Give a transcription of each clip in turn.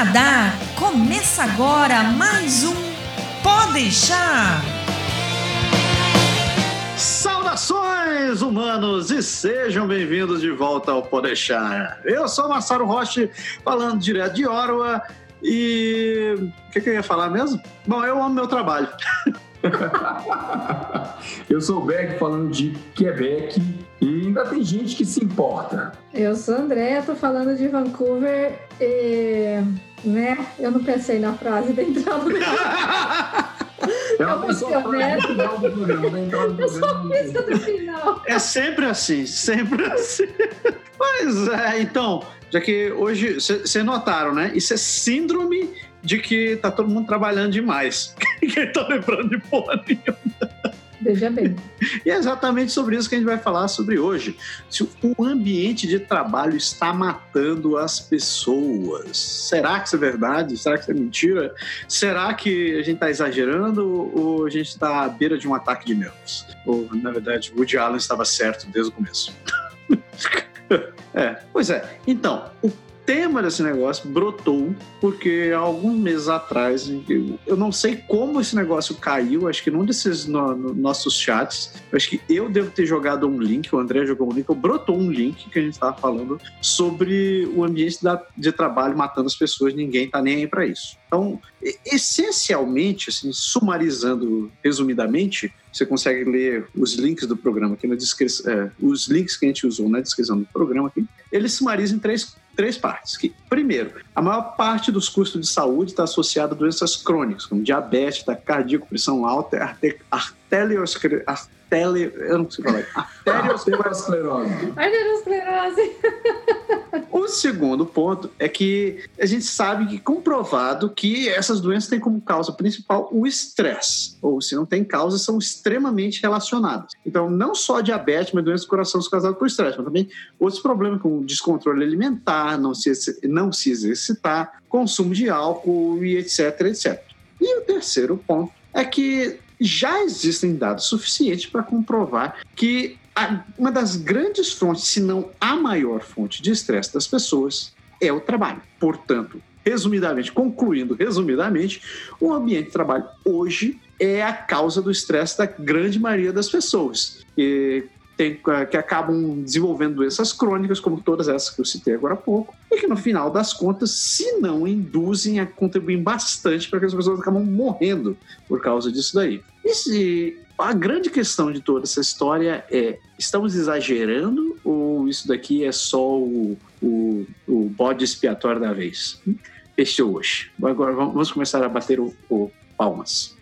Canadá, começa agora mais um Pode deixar. Saudações humanos e sejam bem-vindos de volta ao Pode deixar. Eu sou Massaro Roche, falando direto de Ottawa e o que, que eu ia falar mesmo? Bom, eu amo meu trabalho. eu sou o Beck falando de Quebec e ainda tem gente que se importa. Eu sou André, tô falando de Vancouver e, né, eu não pensei na frase da entrada do É do programa. Eu só do final. É sempre assim, sempre assim. Pois é, então, já que hoje, vocês notaram, né? Isso é síndrome de que tá todo mundo trabalhando demais. Quem tá lembrando de porra nenhuma. Veja bem. E é exatamente sobre isso que a gente vai falar sobre hoje. Se o ambiente de trabalho está matando as pessoas. Será que isso é verdade? Será que isso é mentira? Será que a gente está exagerando ou a gente está à beira de um ataque de nervos? Ou, na verdade, Woody Allen estava certo desde o começo. é, pois é. Então, o tema desse negócio brotou porque alguns meses atrás, eu não sei como esse negócio caiu, acho que num desses no, no, nossos chats, acho que eu devo ter jogado um link, o André jogou um link, ou brotou um link que a gente estava falando sobre o ambiente da, de trabalho matando as pessoas, ninguém tá nem aí para isso. Então, essencialmente, assim, sumarizando resumidamente, você consegue ler os links do programa aqui na descrição, é, os links que a gente usou na descrição do programa aqui. Eles sumarizam em três três partes. Que, primeiro, a maior parte dos custos de saúde está associada a doenças crônicas, como diabetes, cardíaco, pressão alta, arteriosclerose. Eu não consigo falar. Arteriosclerose. Arteriosclerose. O segundo ponto é que a gente sabe que comprovado que essas doenças têm como causa principal o estresse, ou se não tem causa, são extremamente relacionadas. Então, não só diabetes, mas doenças do coração são causadas por estresse, mas também outros problemas como descontrole alimentar, não se, não se exercitar, consumo de álcool e etc, etc. E o terceiro ponto é que já existem dados suficientes para comprovar que uma das grandes fontes, se não a maior fonte de estresse das pessoas, é o trabalho. Portanto, resumidamente, concluindo resumidamente, o ambiente de trabalho hoje é a causa do estresse da grande maioria das pessoas. E tem, eh, que acabam desenvolvendo doenças crônicas, como todas essas que eu citei agora há pouco, e que no final das contas, se não induzem a contribuir bastante para que as pessoas acabam morrendo por causa disso daí. E se, a grande questão de toda essa história é: estamos exagerando ou isso daqui é só o, o, o bode expiatório da vez? Fechou hoje. Agora vamos começar a bater o, o palmas.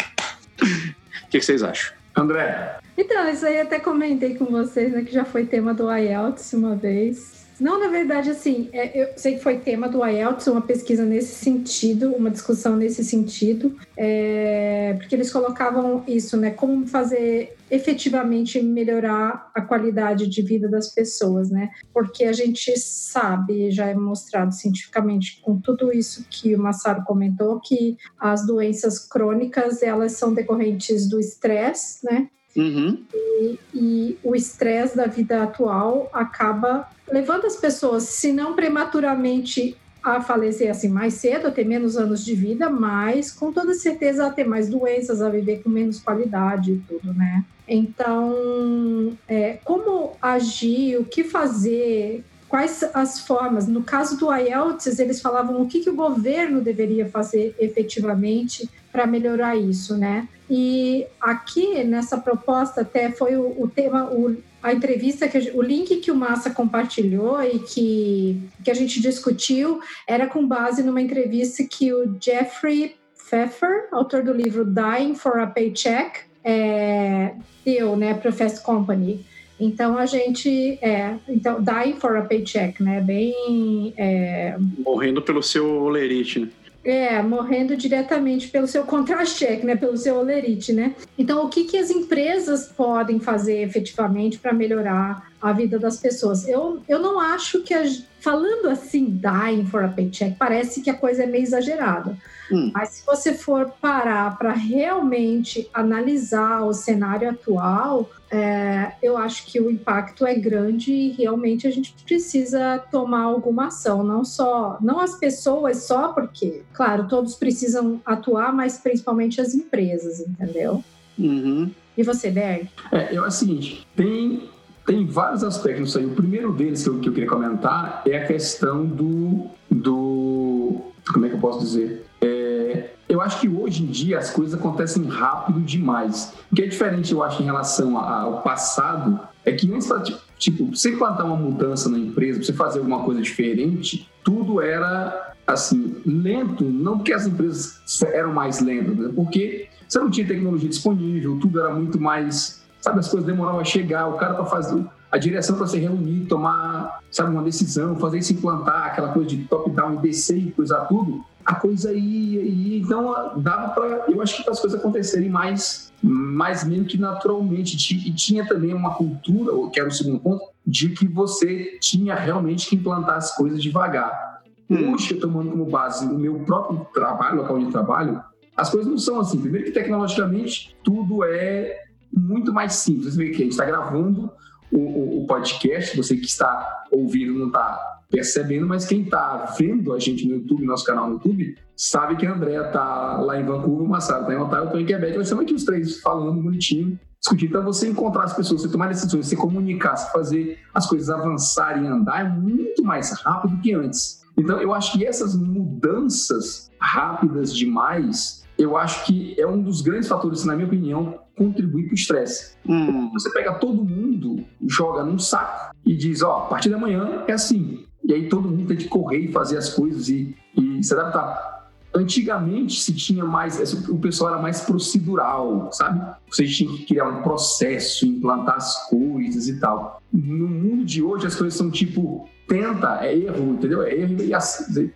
O que, que vocês acham? André. Então, isso aí até comentei com vocês, né, que já foi tema do IELTS uma vez. Não, na verdade, assim, é, eu sei que foi tema do IELTS, uma pesquisa nesse sentido, uma discussão nesse sentido, é, porque eles colocavam isso, né, como fazer efetivamente melhorar a qualidade de vida das pessoas, né? Porque a gente sabe, já é mostrado cientificamente com tudo isso que o Massaro comentou, que as doenças crônicas, elas são decorrentes do estresse, né? Uhum. E, e, o estresse da vida atual acaba levando as pessoas, se não prematuramente a falecer assim mais cedo, a ter menos anos de vida, mas com toda certeza a ter mais doenças, a viver com menos qualidade e tudo, né? Então, é, como agir, o que fazer, quais as formas. No caso do IELTS, eles falavam o que, que o governo deveria fazer efetivamente para melhorar isso, né? E aqui nessa proposta até foi o, o tema, o, a entrevista, que o link que o Massa compartilhou e que, que a gente discutiu era com base numa entrevista que o Jeffrey Pfeffer, autor do livro Dying for a Paycheck, é, deu, né, para Fast Company. Então a gente é, então dying for a paycheck, né? Bem é... morrendo pelo seu olerite, né? É, morrendo diretamente pelo seu contra-cheque, né? Pelo seu olerite, né? Então, o que, que as empresas podem fazer efetivamente para melhorar a vida das pessoas? Eu, eu não acho que a, falando assim, dying for a paycheck, parece que a coisa é meio exagerada. Hum. Mas se você for parar para realmente analisar o cenário atual, é, eu acho que o impacto é grande e realmente a gente precisa tomar alguma ação, não só, não as pessoas só porque, claro, todos precisam atuar, mas principalmente as empresas, entendeu? Uhum. E você, Berg? É, eu, é o seguinte, tem tem vários aspectos aí. O primeiro deles que eu, que eu queria comentar é a questão do, do. Como é que eu posso dizer? É, eu acho que hoje em dia as coisas acontecem rápido demais. O que é diferente, eu acho, em relação ao passado, é que antes, tipo, você implantar uma mudança na empresa, você fazer alguma coisa diferente, tudo era, assim, lento. Não porque as empresas eram mais lentas, né? porque você não tinha tecnologia disponível, tudo era muito mais sabe, as coisas demoravam a chegar, o cara para fazer a direção para se reunir, tomar, sabe, uma decisão, fazer isso implantar, aquela coisa de top-down e descer e coisa tudo, a coisa ia, ia então dava para, eu acho que as coisas acontecerem mais, mais mesmo que naturalmente, e tinha também uma cultura, que era o segundo ponto, de que você tinha realmente que implantar as coisas devagar. Hum. Hoje, tomando como base o meu próprio trabalho, local de trabalho, as coisas não são assim. Primeiro que tecnologicamente tudo é muito mais simples. Você vê que a gente está gravando o, o, o, podcast, você que está ouvindo não está percebendo, mas quem está vendo a gente no YouTube, nosso canal no YouTube, sabe que a Andrea está lá em Vancouver, o Massaro está em Ontário, eu estou em Quebec, nós estamos aqui os três falando bonitinho, discutindo. Então, você encontrar as pessoas, você tomar decisões, você comunicar, você fazer as coisas avançarem e andar é muito mais rápido que antes. Então, eu acho que essas mudanças rápidas demais eu acho que é um dos grandes fatores, na minha opinião, contribuir para o estresse. Hum. Você pega todo mundo, joga num saco e diz, ó, a partir da manhã é assim. E aí todo mundo tem que correr e fazer as coisas e, e se adaptar. Antigamente se tinha mais, o pessoal era mais procedural, sabe? Você tinha que criar um processo, implantar as coisas e tal. No mundo de hoje as coisas são tipo, tenta, é erro, entendeu? É erro e assim,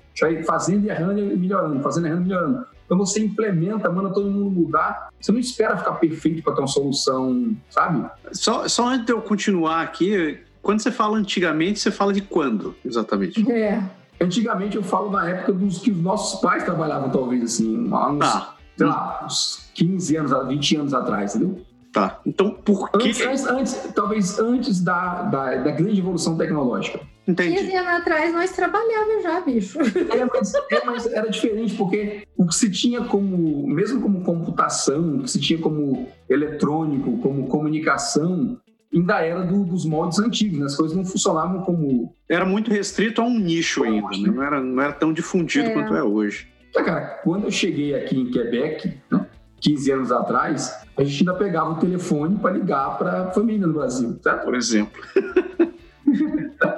fazendo e errando e melhorando, fazendo e errando e melhorando. Então você implementa, manda todo mundo mudar. Você não espera ficar perfeito para ter uma solução, sabe? Só, só antes de eu continuar aqui, quando você fala antigamente, você fala de quando, exatamente? É. Antigamente eu falo na época dos que os nossos pais trabalhavam, talvez, assim, há uns, ah. sei lá, uns 15 anos, 20 anos atrás, entendeu? Tá. Então, por que. Antes, antes, antes talvez antes da, da, da grande evolução tecnológica. Entendi. 15 anos atrás nós trabalhávamos já, bicho. É mas, é, mas, era diferente, porque o que se tinha como, mesmo como computação, o que se tinha como eletrônico, como comunicação, ainda era do, dos moldes antigos, né? as coisas não funcionavam como. Era muito restrito a um nicho ainda, né? não, era, não era tão difundido é. quanto é hoje. Tá, cara, quando eu cheguei aqui em Quebec, né, 15 anos atrás, a gente ainda pegava o telefone para ligar para a família no Brasil, certo? Por exemplo.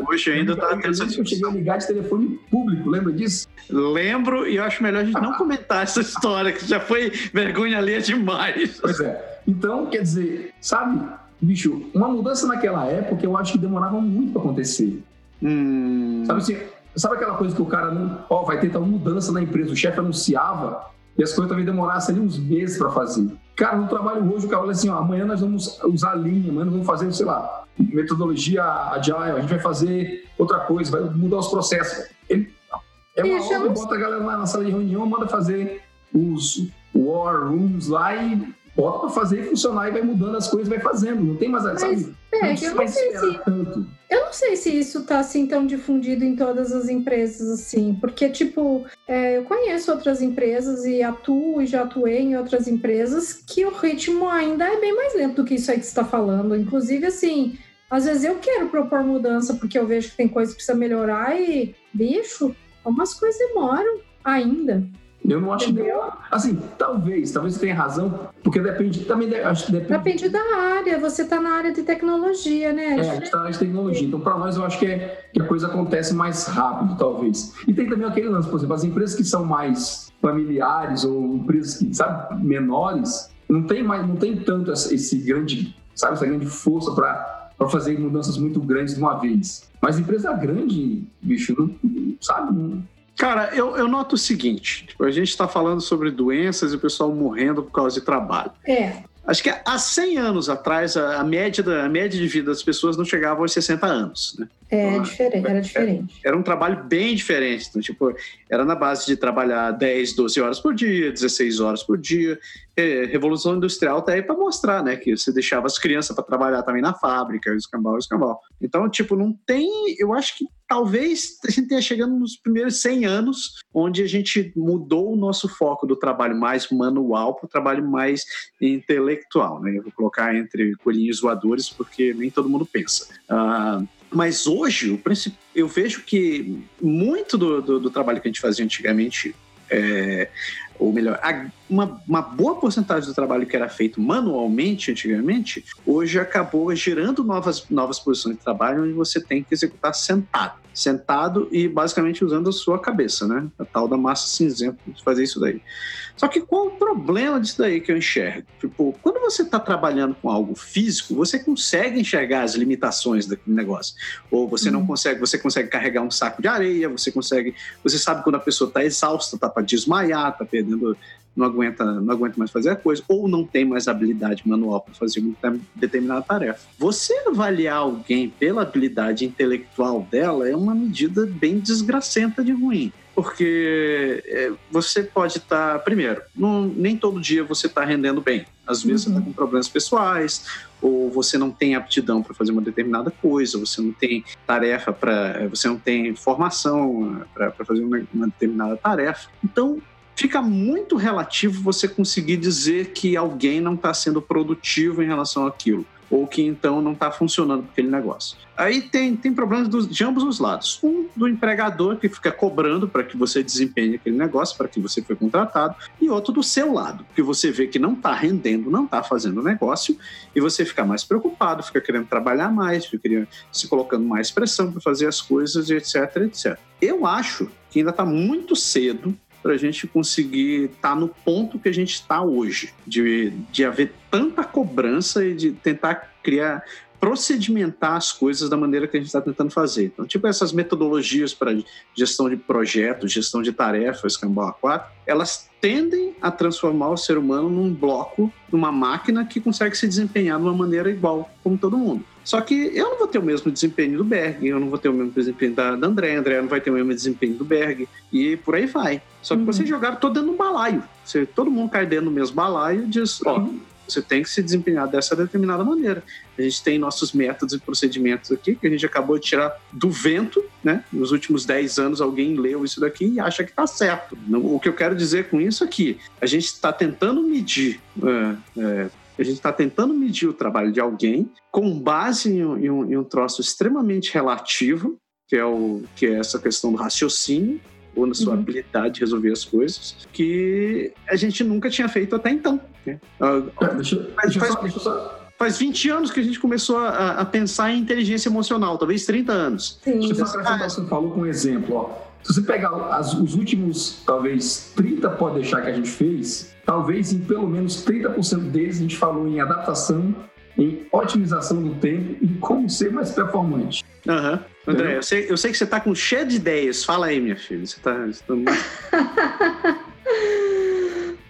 Hoje ainda está tendo essa Eu cheguei a ligar de telefone público, lembra disso? Lembro e eu acho melhor a gente não comentar essa história, que já foi vergonha alheia demais. Pois é. Então, quer dizer, sabe, bicho, uma mudança naquela época eu acho que demorava muito para acontecer. Hum. Sabe assim, sabe aquela coisa que o cara não, ó, vai ter tal mudança na empresa, o chefe anunciava e as coisas talvez demorassem ali uns meses para fazer. Cara, no trabalho hoje, o cara fala assim: ó, amanhã nós vamos usar linha, amanhã nós vamos fazer, sei lá, metodologia agile, a gente vai fazer outra coisa, vai mudar os processos. Ele, é uma obra, bota a galera lá na sala de reunião, manda fazer os war rooms lá e bota para fazer e funcionar e vai mudando as coisas, vai fazendo. Não tem mais, Mas, sabe? Pega, eu não sei se tanto. Eu não sei se isso está assim tão difundido em todas as empresas assim, porque tipo, é, eu conheço outras empresas e atuo e já atuei em outras empresas que o ritmo ainda é bem mais lento do que isso aí que você está falando. Inclusive assim, às vezes eu quero propor mudança porque eu vejo que tem coisa que precisa melhorar e bicho, algumas coisas demoram ainda. Eu não acho Entendeu? que. Assim, talvez, talvez você tenha razão, porque depende. Também acho que depende. Depende da área, você está na área de tecnologia, né? É, a gente está na área de tecnologia. Então, para nós, eu acho que, é, que a coisa acontece mais rápido, talvez. E tem também aquele lance, por exemplo, as empresas que são mais familiares ou empresas que, sabe, menores, não tem mais, não tem tanto esse grande, sabe, essa grande força para para fazer mudanças muito grandes de uma vez. Mas empresa grande, bicho, não, sabe, não, Cara, eu, eu noto o seguinte: tipo, a gente está falando sobre doenças e o pessoal morrendo por causa de trabalho. É. Acho que há 100 anos atrás, a, média, da, a média de vida das pessoas não chegava aos 60 anos. Né? É, diferente, era diferente. Era, era, um trabalho bem diferente. Então, tipo, era na base de trabalhar 10, 12 horas por dia, 16 horas por dia. É, Revolução Industrial tá aí para mostrar, né? Que você deixava as crianças para trabalhar também na fábrica, o escambau, o escambau. Então, tipo, não tem. Eu acho que talvez a gente tenha chegando nos primeiros 100 anos, onde a gente mudou o nosso foco do trabalho mais manual para o trabalho mais intelectual, né? Eu vou colocar entre coelhinhos voadores, porque nem todo mundo pensa. Uh, mas hoje, eu vejo que muito do, do, do, trabalho que a gente fazia antigamente, é, ou melhor, uma, uma, boa porcentagem do trabalho que era feito manualmente antigamente, hoje acabou gerando novas, novas posições de trabalho onde você tem que executar sentado sentado e basicamente usando a sua cabeça, né? A tal da massa cinzenta de fazer isso daí. Só que qual o problema disso daí que eu enxergo? Tipo, quando você está trabalhando com algo físico, você consegue enxergar as limitações daquele negócio. Ou você uhum. não consegue, você consegue carregar um saco de areia, você consegue, você sabe quando a pessoa está exausta, está para desmaiar, está perdendo não aguenta, não aguenta mais fazer a coisa, ou não tem mais habilidade manual para fazer uma determinada tarefa. Você avaliar alguém pela habilidade intelectual dela é uma medida bem desgracenta de ruim. Porque é, você pode estar, tá, primeiro, não, nem todo dia você está rendendo bem. Às vezes uhum. você está com problemas pessoais, ou você não tem aptidão para fazer uma determinada coisa, você não tem tarefa para. Você não tem formação para fazer uma, uma determinada tarefa. Então, fica muito relativo você conseguir dizer que alguém não está sendo produtivo em relação àquilo ou que então não está funcionando aquele negócio. Aí tem, tem problemas dos, de ambos os lados. Um do empregador que fica cobrando para que você desempenhe aquele negócio, para que você foi contratado, e outro do seu lado, que você vê que não está rendendo, não está fazendo negócio, e você fica mais preocupado, fica querendo trabalhar mais, fica querendo, se colocando mais pressão para fazer as coisas, etc, etc. Eu acho que ainda está muito cedo para a gente conseguir estar tá no ponto que a gente está hoje, de, de haver tanta cobrança e de tentar criar procedimentar as coisas da maneira que a gente está tentando fazer. Então, tipo essas metodologias para gestão de projetos, gestão de tarefas, Kanban 4, elas tendem a transformar o ser humano num bloco, numa máquina que consegue se desempenhar de uma maneira igual como todo mundo. Só que eu não vou ter o mesmo desempenho do Berg, eu não vou ter o mesmo desempenho da, da André, a André não vai ter o mesmo desempenho do Berg, e por aí vai. Só que uhum. vocês jogaram todo dentro do balaio. Você, todo mundo cai dentro do mesmo balaio e diz: ó, uhum. Você tem que se desempenhar dessa determinada maneira. A gente tem nossos métodos e procedimentos aqui, que a gente acabou de tirar do vento, né? Nos últimos 10 anos alguém leu isso daqui e acha que está certo. O que eu quero dizer com isso é a gente está tentando medir é, é, a gente está tentando medir o trabalho de alguém com base em um, em um, em um troço extremamente relativo, que é, o, que é essa questão do raciocínio, ou na sua uhum. habilidade de resolver as coisas, que a gente nunca tinha feito até então. Né? É, deixa, deixa faz, só, só... faz 20 anos que a gente começou a, a, pensar em inteligência emocional, talvez 30 anos. Sim. Deixa eu só acrescentar você falou com um exemplo. Ó. Se você pegar as, os últimos, talvez, 30 pode deixar que a gente fez, talvez em pelo menos 30% deles a gente falou em adaptação, em otimização do tempo e como ser mais performante. Aham. Uhum. André, eu sei, eu sei que você está com cheio de ideias. Fala aí, minha filha. Você está. Tá...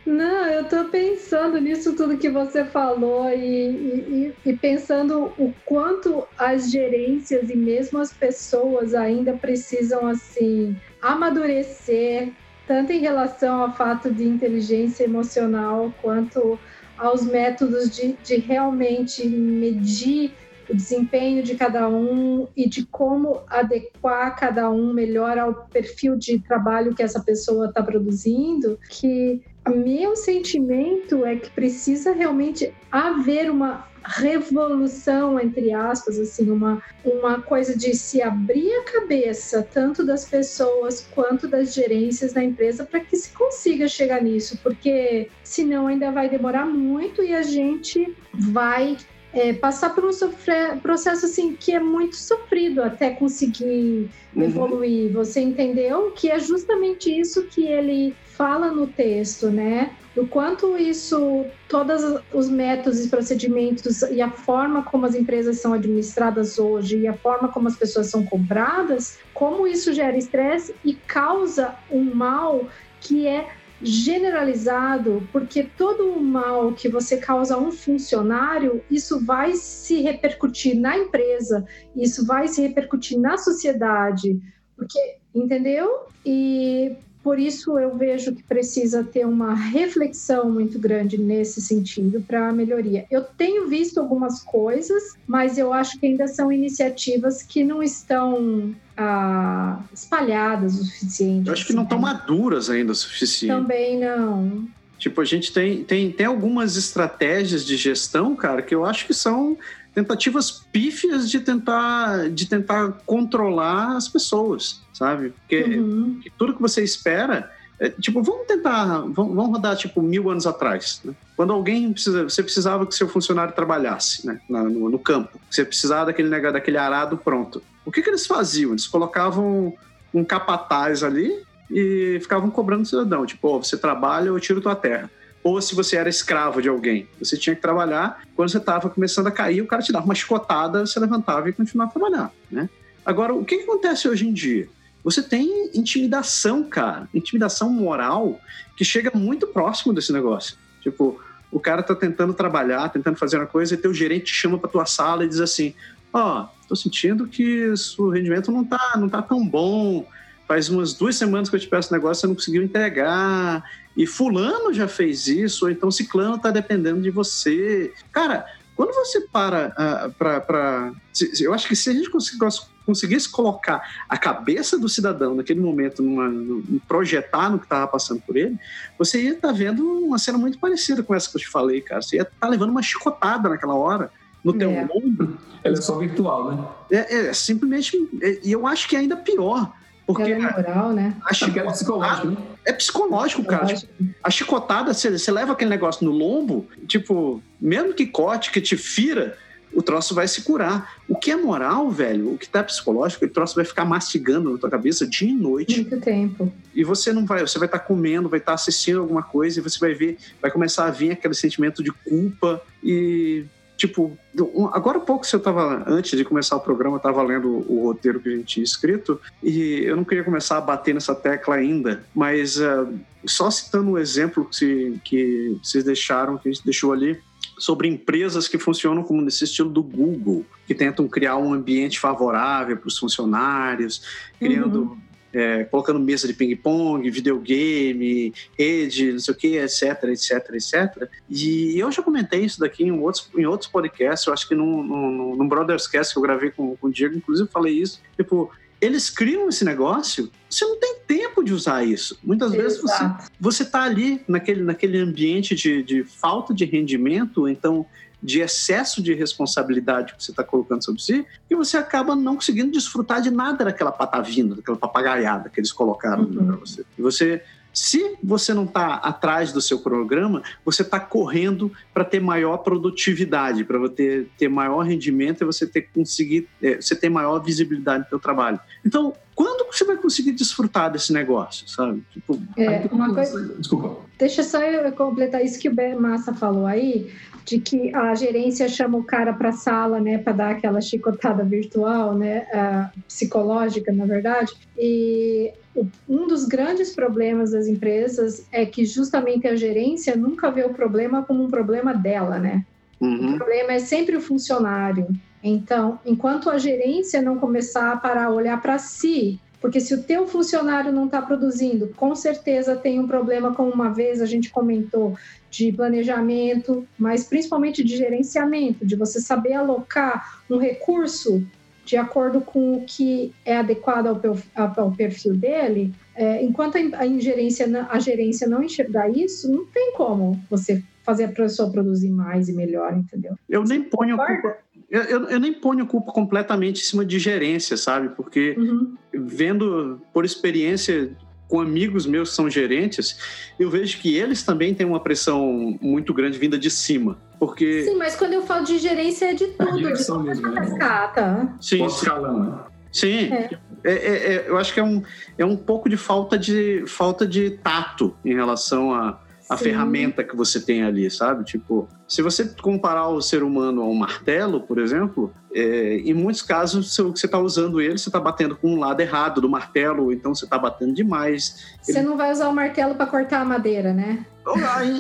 Não, eu estou pensando nisso tudo que você falou e, e, e, pensando o quanto as gerências e mesmo as pessoas ainda precisam assim amadurecer tanto em relação ao fato de inteligência emocional quanto aos métodos de, de realmente medir o desempenho de cada um e de como adequar cada um melhor ao perfil de trabalho que essa pessoa está produzindo, que meu sentimento é que precisa realmente haver uma revolução, entre aspas, assim, uma, uma coisa de se abrir a cabeça, tanto das pessoas quanto das gerências da empresa, para que se consiga chegar nisso, porque senão ainda vai demorar muito e a gente vai é, passar por um sofrer, processo assim que é muito sofrido até conseguir uhum. evoluir. Você entendeu que é justamente isso que ele fala no texto, né? Do quanto isso, todos os métodos e procedimentos e a forma como as empresas são administradas hoje e a forma como as pessoas são compradas, como isso gera estresse e causa um mal que é generalizado, porque todo o mal que você causa a um funcionário, isso vai se repercutir na empresa, isso vai se repercutir na sociedade, porque entendeu? E por isso eu vejo que precisa ter uma reflexão muito grande nesse sentido para a melhoria. Eu tenho visto algumas coisas, mas eu acho que ainda são iniciativas que não estão ah, espalhadas o suficiente. Eu acho que não estão maduras ainda o suficiente. Também não. Tipo, a gente tem, tem, tem algumas estratégias de gestão, cara, que eu acho que são tentativas pífias de tentar, de tentar controlar as pessoas, sabe? Porque uhum. tudo que você espera. É, tipo, vamos tentar, vamos, vamos, rodar tipo mil anos atrás. Né? Quando alguém precisa, você precisava que seu funcionário trabalhasse né? Na, no, no, campo, você precisava daquele negócio, daquele arado pronto. O que, que eles faziam? Eles colocavam um capataz ali e ficavam cobrando o cidadão, tipo, oh, você trabalha, eu tiro tua terra ou se você era escravo de alguém. Você tinha que trabalhar, quando você estava começando a cair, o cara te dava uma chicotada, você levantava e continuava a trabalhar, né? Agora, o que, que acontece hoje em dia? Você tem intimidação, cara, intimidação moral que chega muito próximo desse negócio. Tipo, o cara tá tentando trabalhar, tentando fazer uma coisa, e teu gerente te chama para tua sala e diz assim: "Ó, oh, tô sentindo que o rendimento não tá, não tá tão bom. Faz umas duas semanas que eu te peço negócio, você não conseguiu entregar e fulano já fez isso, ou então ciclano está dependendo de você. Cara, quando você para uh, para. Eu acho que se a gente conseguisse colocar a cabeça do cidadão naquele momento, numa, num, projetar no que estava passando por ele, você ia estar tá vendo uma cena muito parecida com essa que eu te falei, cara. Você ia estar tá levando uma chicotada naquela hora no teu é. ombro. Ela é só virtual, né? É, é simplesmente. É, e eu acho que é ainda pior porque é moral, né? A chicotada, é psicológico, né? É psicológico, cara. a chicotada, você, você leva aquele negócio no lombo, tipo, mesmo que corte, que te fira, o troço vai se curar. O que é moral, velho, o que tá psicológico, o troço vai ficar mastigando na tua cabeça dia e noite. Muito tempo. E você não vai, você vai estar tá comendo, vai estar tá assistindo alguma coisa e você vai ver, vai começar a vir aquele sentimento de culpa e tipo, agora há pouco eu tava, antes de começar o programa, eu tava lendo o roteiro que a gente tinha escrito e eu não queria começar a bater nessa tecla ainda, mas uh, só citando um exemplo que, que vocês deixaram, que a gente deixou ali, sobre empresas que funcionam como nesse estilo do Google, que tentam criar um ambiente favorável para os funcionários, criando uhum é, colocando mesa de ping-pong, videogame, rede, não sei o que, etc, etc, etc. E eu já comentei isso daqui em outros, em outros podcasts, eu acho que num, num, num Brothers Cast que eu gravei com, com o Diego, inclusive falei isso. Tipo, eles criam esse negócio, você não tem tempo de usar isso. Muitas Exato. vezes você, você tá ali naquele, naquele ambiente de, de falta de rendimento, então de excesso de responsabilidade que você está colocando sobre si, e você acaba não conseguindo desfrutar de nada daquela patavina, daquela papagaiada que eles colocaram uhum. para você. E você se você não está atrás do seu programa, você está correndo para ter maior produtividade, para ter, ter maior rendimento e você ter conseguir, é, você ter maior visibilidade no seu trabalho. Então, quando você vai conseguir desfrutar desse negócio, sabe? Tipo, é, uma coisa... Desculpa. Deixa só eu completar isso que o Massa falou aí de que a gerência chama o cara para a sala, né, para dar aquela chicotada virtual, né, uh, psicológica, na verdade. E um dos grandes problemas das empresas é que justamente a gerência nunca vê o problema como um problema dela, né? Uhum. O problema é sempre o funcionário. Então, enquanto a gerência não começar a parar a olhar para si porque se o teu funcionário não está produzindo, com certeza tem um problema, como uma vez a gente comentou, de planejamento, mas principalmente de gerenciamento, de você saber alocar um recurso de acordo com o que é adequado ao, perfil dele. É, enquanto a, gerência, a gerência não enxergar isso, não tem como você fazer a pessoa produzir mais e melhor, entendeu? Eu nem ponho a culpa, eu, eu, eu, nem ponho a culpa completamente em cima de gerência, sabe? Porque uhum. vendo por experiência com amigos meus que são gerentes, eu vejo que eles também têm uma pressão muito grande vinda de cima. Porque... Sim, mas quando eu falo de gerência é de tudo, de toda mesmo, né? cascata. Sim, escalão, né? Sim, é. É, é, é. eu acho que é um, é um pouco de falta de falta de tato em relação a, a Sim. ferramenta que você tem ali, sabe? Tipo, se você comparar o ser humano a um martelo, por exemplo, é, em muitos casos o que você está usando ele, você está batendo com um lado errado do martelo, ou então você está batendo demais. Você não vai usar o martelo para cortar a madeira, né?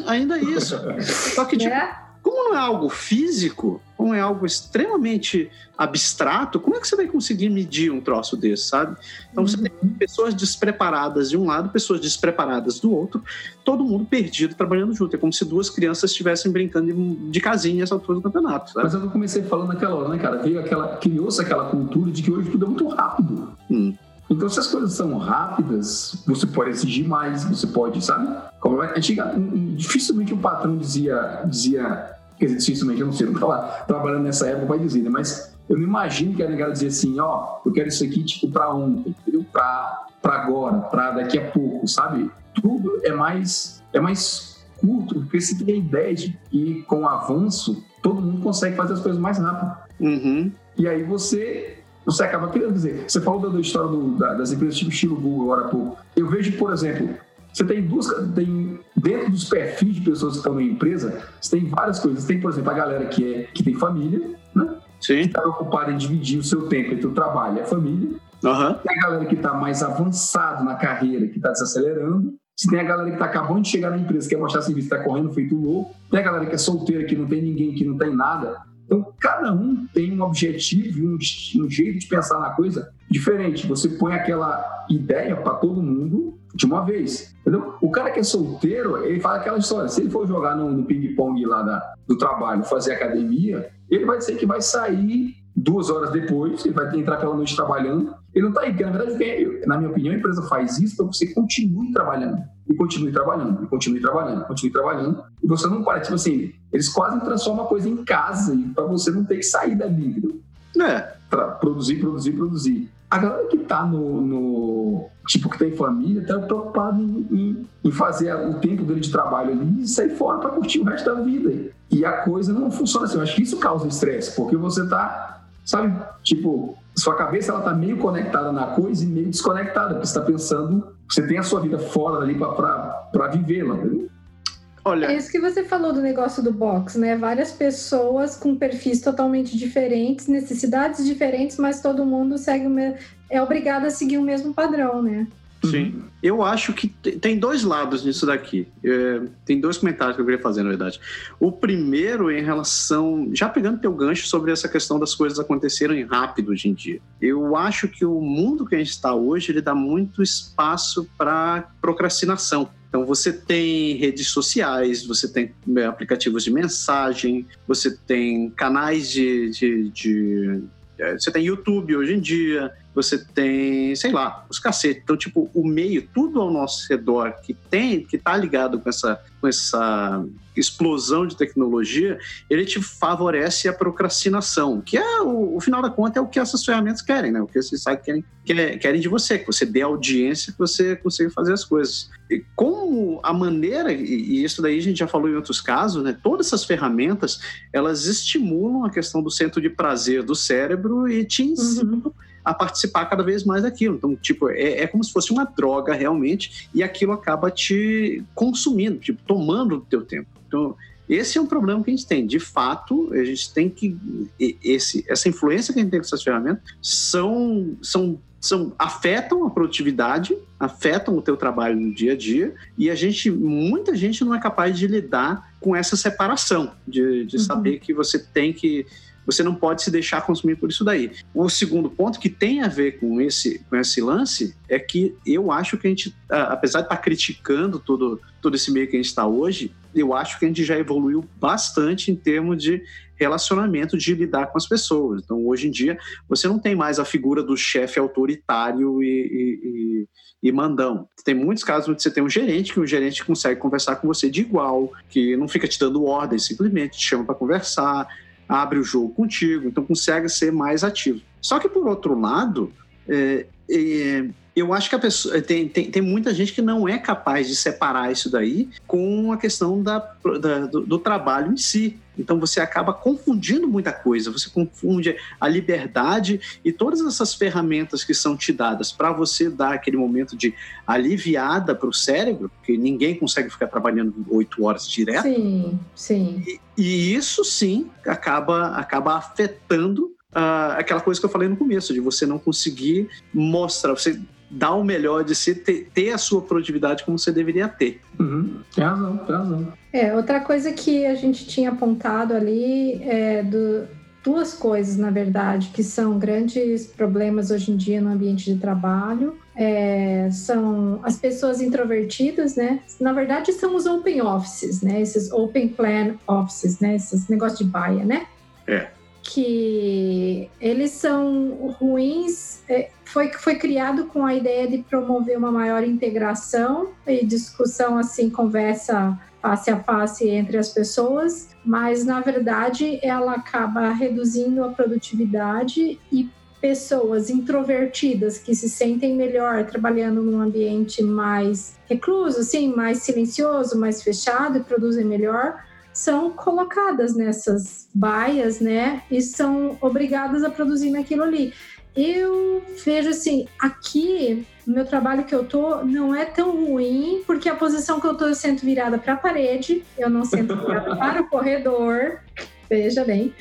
Ainda isso. Só que, tipo, Né? como não é algo físico, como é algo extremamente abstrato, como é que você vai conseguir medir um troço desse, sabe? Então você tem pessoas despreparadas de um lado, pessoas despreparadas do outro, todo mundo perdido trabalhando junto. É como se duas crianças estivessem brincando de, de casinha nessa altura do campeonato, sabe? Mas eu comecei falando naquela hora, né, cara? Veio aquela, criou-se aquela cultura de que hoje tudo é muito rápido. Hum. Então, se as coisas são rápidas, você pode exigir mais, você pode, sabe? Como é, antiga, dificilmente o patrão dizia, dizia, quer dizer, dificilmente, eu não sei, não falar, trabalhando nessa época vai dizer, né? Mas eu não imagino que a negada dizia assim, ó, eu quero isso aqui, tipo, pra ontem, entendeu? Pra agora, pra daqui a pouco, sabe? Tudo é mais, é mais curto, porque você tem a ideia de que com o avanço, todo mundo consegue fazer as coisas mais rápido. Uhum. E aí você, você acaba criando. Quer dizer, você falou da, da história do- da- das empresas tipo estilo Google agora há pouco. Eu vejo, por exemplo, você tem duas. Tem, dentro dos perfis de pessoas que estão na empresa, você tem várias coisas. Tem, por exemplo, a galera que, é, que tem família, né? Sim. Está preocupada em dividir o seu tempo entre o trabalho e a família. Aham. Tem a galera que está mais avançado na carreira, que está desacelerando. Se tem a galera que está acabando de chegar na empresa, que quer mostrar serviço, está correndo feito louco. Tem a galera que é solteira, que não tem ninguém, que não tem nada. Então, cada um tem um objetivo e um, um jeito de pensar na coisa diferente. Você põe aquela ideia para todo mundo de uma vez. Entendeu? O cara que é solteiro, ele fala aquela história. Se ele for jogar no, no ping-pong lá da- do trabalho, fazer academia, ele vai dizer que vai sair duas horas depois, ele vai entrar pela noite trabalhando. Ele não está aí, porque na verdade, que- na minha opinião, a empresa faz isso para você continue trabalhando. E continue trabalhando, e continue trabalhando, continue trabalhando. E você não para, tipo assim, eles quase transformam a coisa em casa, para você não ter que sair dali, entendeu? É. Pra produzir, produzir, produzir. A galera que tá no, no- tipo, que tem família, tá preocupado em, em- em fazer o tempo dele de trabalho ali e sair fora para curtir o resto da vida. E a coisa não funciona assim. Eu acho que isso causa estresse, porque você tá, sabe, tipo, sua cabeça ela tá meio conectada na coisa e meio desconectada, porque você tá pensando, você tem a sua vida fora dali para vivê-la, entendeu? Olha, É isso que você falou do negócio do box, né? Várias pessoas com perfis totalmente diferentes, necessidades diferentes, mas todo mundo segue o me... é obrigado a seguir o mesmo padrão, né? Sim. Eu acho que te- tem dois lados nisso daqui. É, tem dois comentários que eu queria fazer, na verdade. O primeiro em relação. Já pegando teu gancho sobre essa questão das coisas acontecerem rápido hoje em dia. Eu acho que o mundo que a gente está hoje ele dá muito espaço para procrastinação. Então você tem redes sociais, você tem é, aplicativos de mensagem, você tem canais de- de- de é, você tem YouTube hoje em dia, você tem, sei lá, os cacetes. Então, tipo, o meio, tudo ao nosso redor que tem, que tá ligado com essa, com essa explosão de tecnologia, ele te favorece a procrastinação, que é, o, o final da conta, é o que essas ferramentas querem, né? O que esses sites querem, querem, de você, que você dê audiência, que você consiga fazer as coisas. E como a maneira, e, e isso daí a gente já falou em outros casos, né? Todas essas ferramentas, elas estimulam a questão do centro de prazer do cérebro e te ensinam a participar cada vez mais daquilo. Então, tipo, é, é como se fosse uma droga realmente e aquilo acaba te consumindo, tipo, tomando o teu tempo. Então, esse é um problema que a gente tem. De fato, a gente tem que esse essa influência que a gente tem com essas ferramentas são são são afetam a produtividade, afetam o teu trabalho no dia a dia e a gente muita gente não é capaz de lidar com essa separação de, de Uhum. saber que você tem que você não pode se deixar consumir por isso daí. O segundo ponto que tem a ver com esse, com esse lance é que eu acho que a gente, apesar de estar criticando todo, todo esse meio que a gente está hoje, eu acho que a gente já evoluiu bastante em termos de relacionamento, de lidar com as pessoas. Então, hoje em dia, você não tem mais a figura do chefe autoritário e, e- e- mandão. Tem muitos casos onde você tem um gerente, que o gerente consegue conversar com você de igual, que não fica te dando ordens, simplesmente te chama para conversar, abre o jogo contigo, então consegue ser mais ativo. Só que, por outro lado, é, é, eu acho que a pessoa tem, tem, tem, muita gente que não é capaz de separar isso daí com a questão da, da do, do, trabalho em si. Então você acaba confundindo muita coisa, você confunde a liberdade e todas essas ferramentas que são te dadas para você dar aquele momento de aliviada para o cérebro, porque ninguém consegue ficar trabalhando oito horas direto. Sim, sim. E, e isso sim acaba, acaba afetando Uh, aquela coisa que eu falei no começo, de você não conseguir mostrar, você dar o melhor de si, ter, ter a sua produtividade como você deveria ter. Uhum. Tem razão, tem razão. É, outra coisa que a gente tinha apontado ali é do, duas coisas, na verdade, que são grandes problemas hoje em dia no ambiente de trabalho. É, são as pessoas introvertidas, né? Na verdade, são os open offices, né? Esses open plan offices, né? Esses negócios de baia, né? É. Que eles são ruins. É, foi, foi criado com a ideia de promover uma maior integração e discussão, assim, conversa face a face entre as pessoas, mas na verdade ela acaba reduzindo a produtividade e pessoas introvertidas que se sentem melhor trabalhando num ambiente mais recluso, assim, mais silencioso, mais fechado e produzem melhor, são colocadas nessas baias, né? E são obrigadas a produzir naquilo ali. Eu vejo assim, aqui no meu trabalho que eu tô não é tão ruim, porque a posição que eu tô eu sento virada para a parede, eu não sento virada para o corredor, veja bem,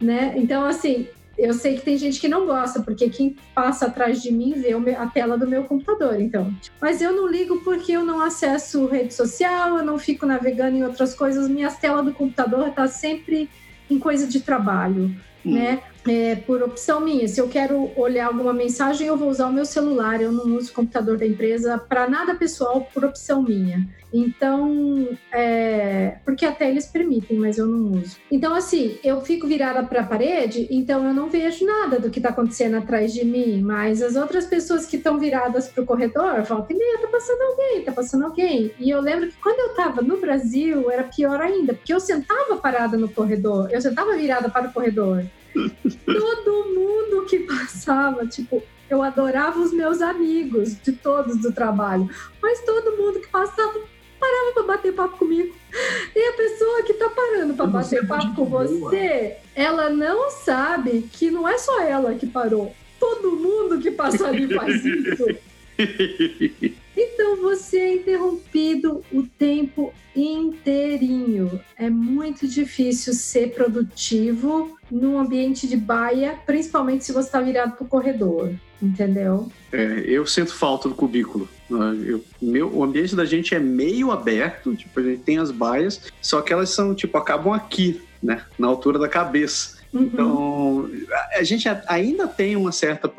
né? Então, assim, eu sei que tem gente que não gosta, porque quem passa atrás de mim vê a tela do meu computador, então. Mas eu não ligo porque eu não acesso rede social, eu não fico navegando em outras coisas, minha tela do computador tá sempre em coisa de trabalho, hum. né? É, por opção minha. Se eu quero olhar alguma mensagem, eu vou usar o meu celular. Eu não uso o computador da empresa para nada pessoal, por opção minha. Então, é, porque até eles permitem, mas eu não uso. Então, assim, eu fico virada para a parede, então eu não vejo nada do que está acontecendo atrás de mim. Mas as outras pessoas que estão viradas para o corredor, volta e meia, tá passando alguém, tá passando alguém. E eu lembro que quando eu estava no Brasil, era pior ainda, porque eu sentava parada no corredor, eu sentava virada para o corredor. Todo mundo que passava, tipo, eu adorava os meus amigos, de todos do trabalho, mas todo mundo que passava parava para bater papo comigo. E a pessoa que tá parando para bater papo com você, ela não sabe que não é só ela que parou. Todo mundo que passa ali faz isso. Então você é interrompido o tempo inteirinho. É muito difícil ser produtivo num ambiente de baia, principalmente se você está virado para o corredor, entendeu? É, eu sinto falta do cubículo. Né? Eu, meu, o ambiente da gente é meio aberto, tipo, a gente tem as baias, só que elas são, tipo, acabam aqui, né? Na altura da cabeça. Uhum. Então, a gente ainda tem uma certa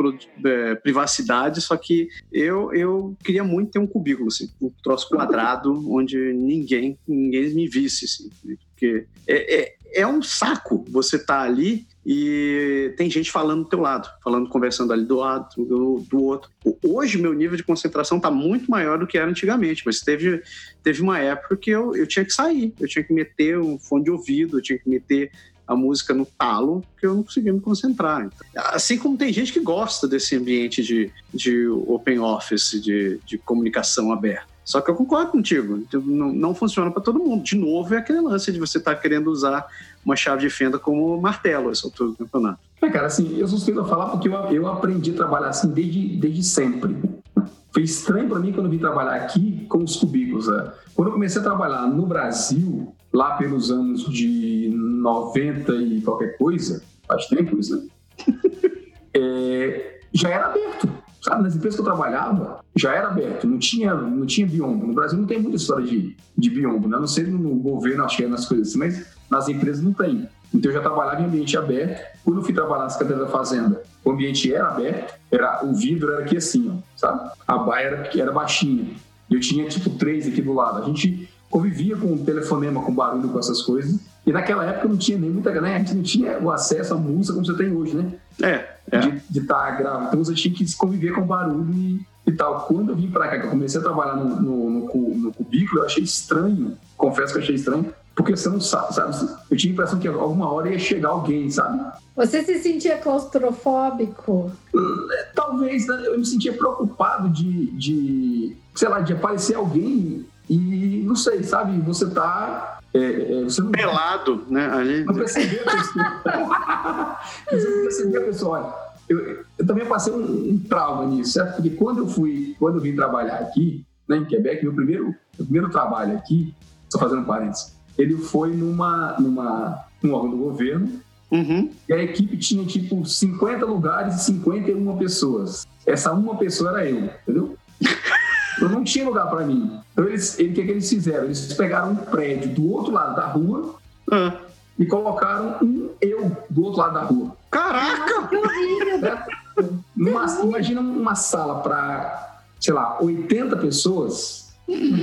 é, privacidade, só que eu, eu queria muito ter um cubículo, assim, um troço quadrado, onde ninguém, ninguém me visse, assim, porque é, é, é um saco você estar tá ali e tem gente falando do teu lado, falando, conversando ali do lado, do, do outro. Hoje, meu nível de concentração está muito maior do que era antigamente, mas teve, teve uma época que eu, eu tinha que sair, eu tinha que meter um fone de ouvido, eu tinha que meter a música no talo, que eu não conseguia me concentrar. Assim como tem gente que gosta desse ambiente de, de open office, de, de comunicação aberta. Só que eu concordo contigo, não, não funciona para todo mundo. De novo, é aquele lance de você estar tá querendo usar uma chave de fenda como martelo essa altura do campeonato. É, cara, assim, eu suspeito a falar porque eu, eu aprendi a trabalhar assim desde, desde sempre. Foi estranho para mim quando eu vim trabalhar aqui com os cubículos. Né? Quando eu comecei a trabalhar no Brasil, lá pelos anos de 90 e qualquer coisa, faz tempo isso, né? é, já era aberto. Sabe, nas empresas que eu trabalhava, já era aberto, não tinha, não tinha biombo. No Brasil não tem muita história de, de biombo, né? não sei no governo, acho que é nas coisas assim, mas nas empresas não tem. Então eu já trabalhava em ambiente aberto. Quando eu fui trabalhar na Secretaria da Fazenda, o ambiente era aberto, era, o vidro era aqui assim, ó, sabe? A baia era, era baixinha. Eu tinha tipo três aqui do lado. A gente convivia com telefonema, com barulho, com essas coisas. E naquela época não tinha nem muita né? a gente não tinha o acesso à música como você tem hoje, né? É. é. De estar tá grave. Então você tinha que conviver com barulho e, e tal. Quando eu vim para cá, que eu comecei a trabalhar no, no, no, no, cubículo, eu achei estranho. Confesso que eu achei estranho, porque você não sabe, sabe? Eu tinha a impressão que alguma hora ia chegar alguém, sabe? Você se sentia claustrofóbico? Talvez, né? eu me sentia preocupado de, de, sei lá, de aparecer alguém e, não sei, sabe, você tá... É, é, você não, Pelado, né? A gente... não perceber a pessoa. você não perceber a pessoa. Olha, eu, eu também passei um, um trauma nisso, certo? Porque quando eu fui, quando eu vim trabalhar aqui, né, em Quebec, meu primeiro, meu primeiro trabalho aqui, só fazendo parênteses, ele foi numa, numa, num órgão do governo Uhum. e a equipe tinha tipo 50 lugares e 51 pessoas. Essa uma pessoa era eu, entendeu? Eu não tinha lugar para mim. Então, eles, ele, o que, que eles fizeram? Eles pegaram um prédio do outro lado da rua Ah. e colocaram um eu do outro lado da rua. Caraca! Que horrível! Numa, imagina uma sala para, sei lá, 80 pessoas,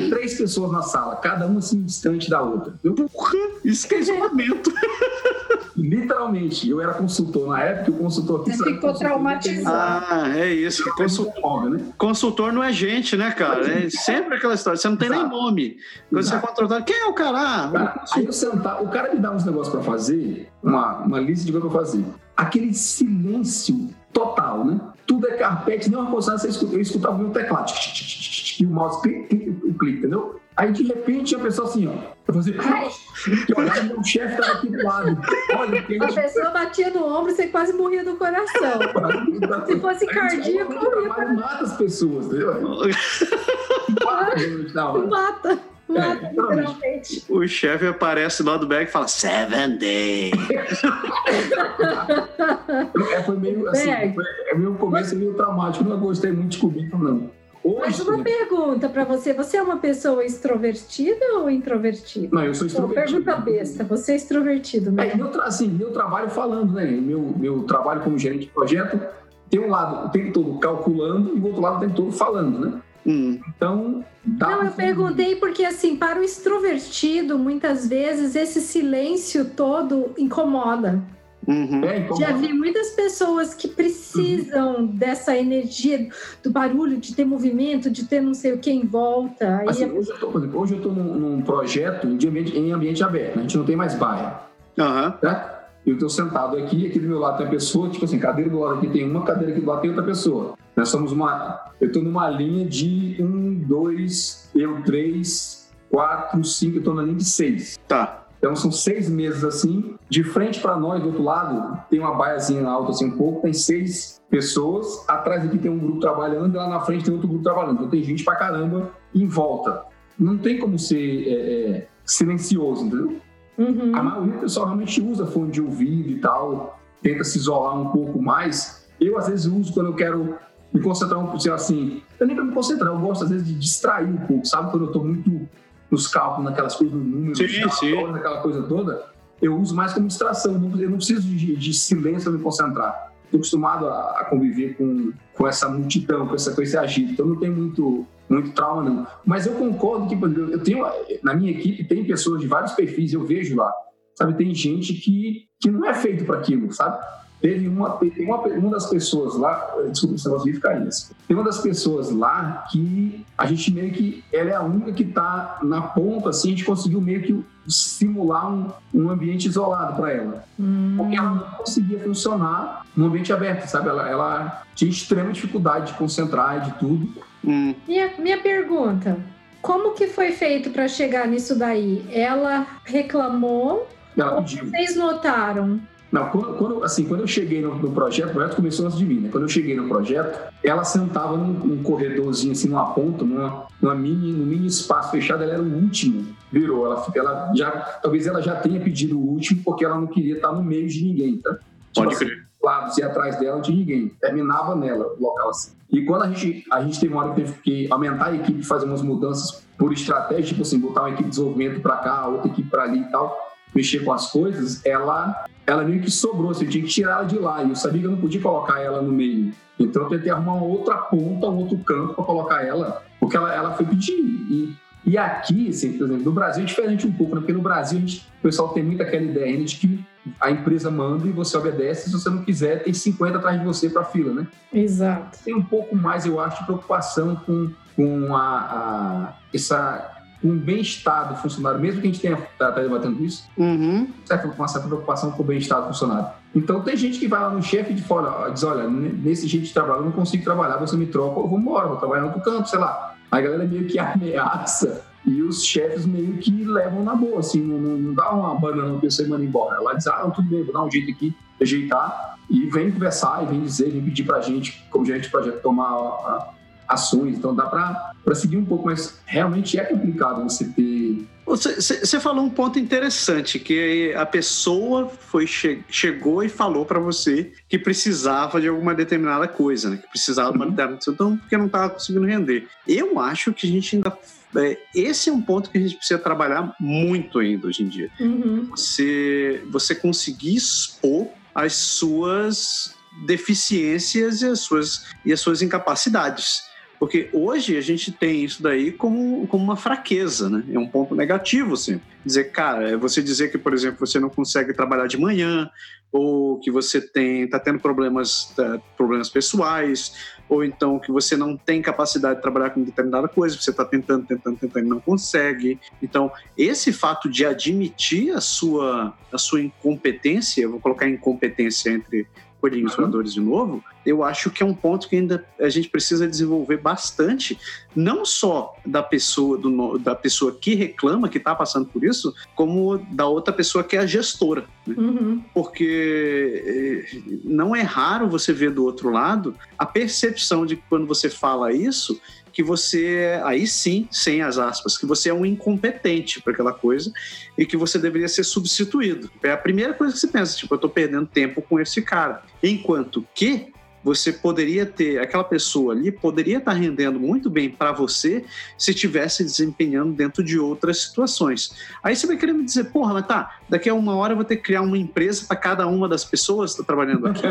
três pessoas na sala, cada uma assim distante da outra. entendeu? Porra, isso que é isolamento. Literalmente, eu era consultor na época, o consultor aqui Você ficou consultor traumatizado. Ah, é isso. tem Consul- muito móvel, né? Consultor não é gente, né, cara? É sempre aquela história. Você não tem nem Exato. nome. Quando você é Exato. contratado, quem é o cara? Ah, Cara, aí eu sentar, o cara me dá uns negócios pra fazer, uma, uma lista de coisas pra fazer. Aquele silêncio total, né? Tudo é carpete, nem uma coisa, você escuta, eu escutava o meu teclado. E o mouse clica, clica, clica, entendeu? Aí de repente a pessoa assim, ó. Eu. Ai. Que meu chefe tava aqui do lado. Olha, A pessoa batia no ombro e você quase morria do coração. Se fosse cardíaco, o morria. trabalho mata as pessoas, entendeu? Mata, gente. Mata, mata, É, literalmente. o chefe aparece lá do back e fala Seven Day. É, foi meio assim, Berg. foi, é meio começo meio traumático. Não gostei muito de cubículo, não. Mas Hoje, uma pergunta pra você: você é uma pessoa extrovertida ou introvertida? não, eu sou extrovertido. pergunta besta, você é extrovertido, É, meu, tra- assim, meu trabalho falando, né? Meu, meu trabalho como gerente de projeto tem um lado o tempo todo calculando e o outro lado o tempo todo falando, né? Hum. Então, dá Não, eu um- perguntei porque, assim, para o extrovertido, muitas vezes esse silêncio todo incomoda. Uhum. É. Já vi muitas pessoas que precisam dessa energia do barulho, de ter movimento, de ter não sei o que em volta. Aí Assim, a- hoje eu tô, exemplo, hoje eu tô num, num projeto de ambiente, em ambiente aberto, né? A gente não tem mais baia, Aham. certo? Eu estou sentado aqui, aqui do meu lado tem uma pessoa, tipo assim, cadeira do lado aqui tem uma, cadeira aqui do lado tem outra pessoa. Nós somos uma. Eu estou numa linha de um, dois, eu três, quatro, cinco, eu estou na linha de seis. Tá. Então são seis meses assim. De frente para nós, do outro lado, tem uma baiazinha alta assim um pouco, tem seis pessoas. Atrás aqui tem um grupo trabalhando, e lá na frente tem outro grupo trabalhando. Então tem gente pra caramba em volta. Não tem como ser é, é, silencioso, entendeu? Uhum. A maioria do pessoal realmente usa fone de ouvido e tal, tenta se isolar um pouco mais. Eu, às vezes, uso quando eu quero me concentrar um pouco, assim, eu nem pra me concentrar, eu gosto, às vezes, de distrair um pouco, sabe? Quando eu tô muito nos cálculos, naquelas coisas, no número, Sim, nos cálculos, naquela coisa toda, eu uso mais como distração, eu não- preciso de, de silêncio para me concentrar. Estou acostumado a, a conviver com, com essa multidão, com, essa, com esse agito, então não tem muito, muito trauma, não. Mas eu concordo que, por exemplo, eu tenho, na minha equipe, tem pessoas de vários perfis, eu vejo lá, sabe? Tem gente que, que não é feito para aquilo, sabe? Teve uma, tem uma, uma das pessoas lá, desculpa, esse negócio vai ficar isso. Tem uma das pessoas lá que a gente meio que, ela é a única que tá na ponta, assim, a gente conseguiu meio que simular um, um ambiente isolado para ela. Hum. Porque ela não conseguia funcionar no ambiente aberto, sabe? Ela, ela tinha extrema dificuldade de concentrar e de tudo. Hum. Minha, minha pergunta: como que foi feito para chegar nisso daí? Ela reclamou Ela ou pediu. vocês notaram? Não, quando, quando- assim, quando eu cheguei no, no projeto, o projeto começou antes de mim, né? Quando eu cheguei no projeto, ela sentava num, num corredorzinho, assim, numa ponta, numa, numa mini, num mini espaço fechado, ela era o último. Virou, ela, ela já, talvez ela já tenha pedido o último, porque ela não queria estar no meio de ninguém, tá? Tipo Pode assim, crer. lados e atrás dela não tinha ninguém. Terminava nela o local assim. E quando a gente, a gente teve uma hora que teve que aumentar a equipe, fazer umas mudanças por estratégia, tipo assim, botar uma equipe de desenvolvimento para cá, outra equipe para ali e tal, mexer com as coisas, ela, ela meio que sobrou, assim, eu tinha que tirar ela de lá. E eu sabia que eu não podia colocar ela no meio. Então eu tentei arrumar uma outra ponta, um outro canto para colocar ela, porque ela, ela foi pedir. E, e aqui, assim, por exemplo, no Brasil é diferente um pouco, né? Porque no Brasil a gente, o pessoal tem muito aquela ideia ainda de que a empresa manda e você obedece, se você não quiser, tem 50 atrás de você para fila, né? Exato. Tem um pouco mais, eu acho, de preocupação com, com a, a- essa com o bem-estar do funcionário, mesmo que a gente tenha tá, tá debatendo isso, Uhum. certo? com uma certa preocupação com o bem-estar do funcionário. Então tem gente que vai lá no chefe de fora, diz, olha, nesse jeito de trabalho eu não consigo trabalhar, você me troca, eu vou embora, vou trabalhar no outro campo, sei lá. A galera meio que ameaça e os chefes meio que levam na boa, assim, não, não dá uma banana pra pessoa e manda embora. Ela diz, ah, não, tudo bem, vou dar um jeito aqui, ajeitar, e vem conversar, e vem dizer, vem pedir pra gente, como gerente de projeto, tomar ações. Então dá para seguir um pouco, mas realmente é complicado você ter. Você, você falou um ponto interessante, que a pessoa foi che chegou e falou para você que precisava de alguma determinada coisa, né? que precisava de uma uhum. determinada então porque não estava conseguindo render. Eu acho que a gente ainda é, esse é um ponto que a gente precisa trabalhar muito ainda hoje em dia. Uhum. Você, você conseguir expor as suas deficiências e as suas, e as suas incapacidades. Porque hoje a gente tem isso daí como, como uma fraqueza, né? É um ponto negativo, assim. Dizer, cara, é você dizer que, por exemplo, você não consegue trabalhar de manhã, ou que você tem está tendo problemas tá, problemas pessoais ou então que você não tem capacidade de trabalhar com determinada coisa você está tentando tentando tentando e não consegue então esse fato de admitir a sua a sua incompetência eu vou colocar incompetência entre coelhinhos uhum. voadores de novo, eu acho que é um ponto que ainda a gente precisa desenvolver bastante, não só da pessoa, do, da pessoa que reclama, que está passando por isso, como da outra pessoa que é a gestora. Né? Uhum. Porque eh, não é raro você ver do outro lado a percepção de que quando você fala isso, que você, aí sim, sem as aspas, que você é um incompetente para aquela coisa e que você deveria ser substituído. É a primeira coisa que você pensa, tipo, eu estou perdendo tempo com esse cara. Enquanto que você poderia ter, aquela pessoa ali poderia estar rendendo muito bem para você se estivesse desempenhando dentro de outras situações. Aí você vai querer me dizer, porra, mas tá, daqui a uma hora eu vou ter que criar uma empresa para cada uma das pessoas que está trabalhando aqui.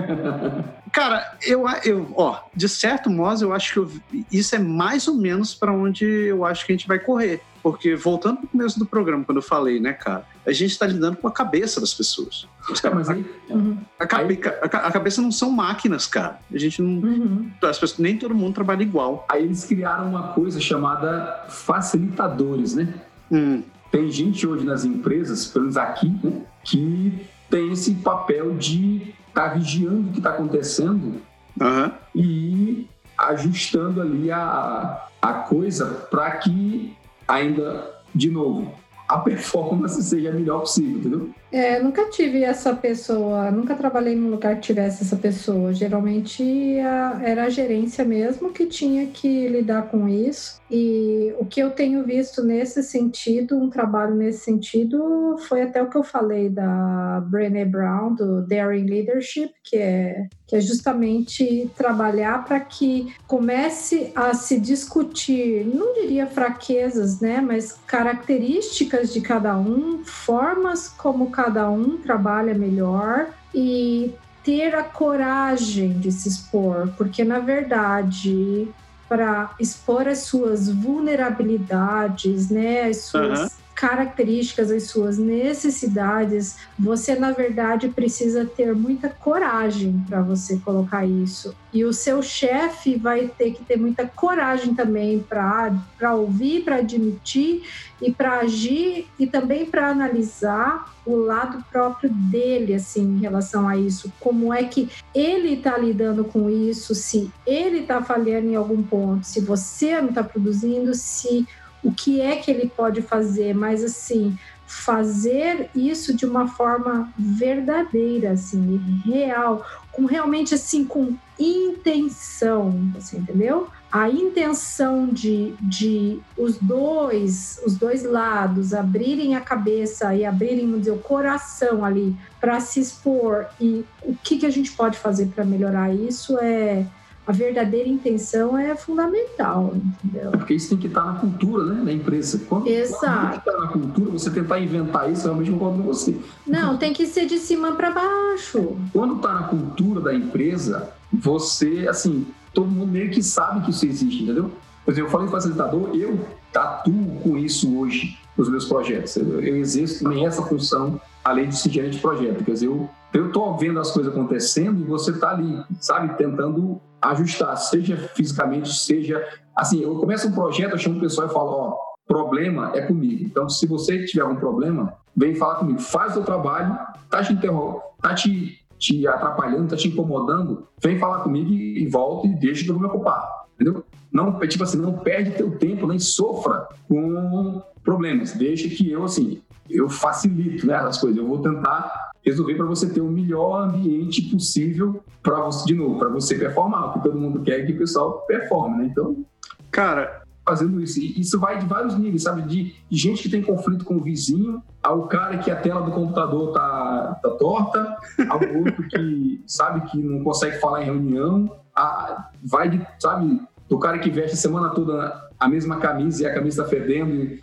Cara, eu, eu, ó, de certo modo, eu acho que eu, isso é mais ou menos para onde eu acho que a gente vai correr. Porque, voltando para o começo do programa, quando eu falei, né, cara, a gente está lidando com a cabeça das pessoas. É, mas aí, uhum. a, a, a, cabeça não são máquinas, cara. A gente não. Uhum. As pessoas, nem todo mundo trabalha igual. Aí eles criaram uma coisa chamada facilitadores, né? Hum. Tem gente hoje nas empresas, pelo menos aqui, né, que tem esse papel de estar tá vigiando o que está acontecendo uhum. e ajustando ali a, a coisa para que ainda, de novo, a performance seja a melhor possível, entendeu? É, nunca tive essa pessoa, nunca trabalhei num lugar que tivesse essa pessoa. Geralmente a, era a gerência mesmo que tinha que lidar com isso. E o que eu tenho visto nesse sentido, um trabalho nesse sentido, foi até o que eu falei da Brené Brown, do Daring Leadership, que é, que é justamente trabalhar para que comece a se discutir, não diria fraquezas, né, mas características de cada um, formas como cada um trabalha melhor e ter a coragem de se expor, porque na verdade, para expor as suas vulnerabilidades, né, as suas uhum características, as suas necessidades, você na verdade precisa ter muita coragem para você colocar isso. E o seu chefe vai ter que ter muita coragem também para ouvir, para admitir e para agir e também para analisar o lado próprio dele assim em relação a isso, como é que ele está lidando com isso, se ele está falhando em algum ponto, se você não está produzindo, se o que é que ele pode fazer, mas assim, fazer isso de uma forma verdadeira, assim, real, com realmente assim, com intenção, você entendeu? A intenção de, de os dois, os dois lados abrirem a cabeça e abrirem, vamos dizer, o coração ali para se expor e o que, que a gente pode fazer para melhorar isso é a verdadeira intenção é fundamental, entendeu? Porque isso tem que estar na cultura, né, da empresa. Quando, Exato. está na cultura, você tentar inventar isso, realmente não concordo com você. Não, tem que ser de cima para baixo. Quando está na cultura da empresa, você, assim, todo mundo meio que sabe que isso existe, entendeu? Por exemplo, eu falei facilitador, eu atuo com isso hoje nos meus projetos. Eu, eu exerço também essa função, além de ser gerente de projeto. Quer dizer, eu eu estou vendo as coisas acontecendo e você está ali, sabe, tentando ajustar, seja fisicamente, seja. Assim, eu começo um projeto, eu chamo o pessoal e falo: ó, problema é comigo. Então, se você tiver algum problema, vem falar comigo, faz o trabalho, tá te interrompendo, tá te te atrapalhando, está te incomodando, vem falar comigo e, e volta e deixa que eu vou me ocupar. Entendeu? Não, tipo assim, não perde teu tempo, nem sofra com problemas. Deixa que eu, assim, eu facilito né, as coisas. Eu vou tentar resolver para você ter o melhor ambiente possível para você, de novo, para você performar, porque todo mundo quer que o pessoal performe, né? Então, cara, fazendo isso. E isso vai de vários níveis, sabe? De, de, gente que tem conflito com o vizinho, ao cara que a tela do computador tá, tá torta, ao outro que sabe que não consegue falar em reunião, a, vai de, sabe, do cara que veste a semana toda a mesma camisa e a camisa tá fedendo. E...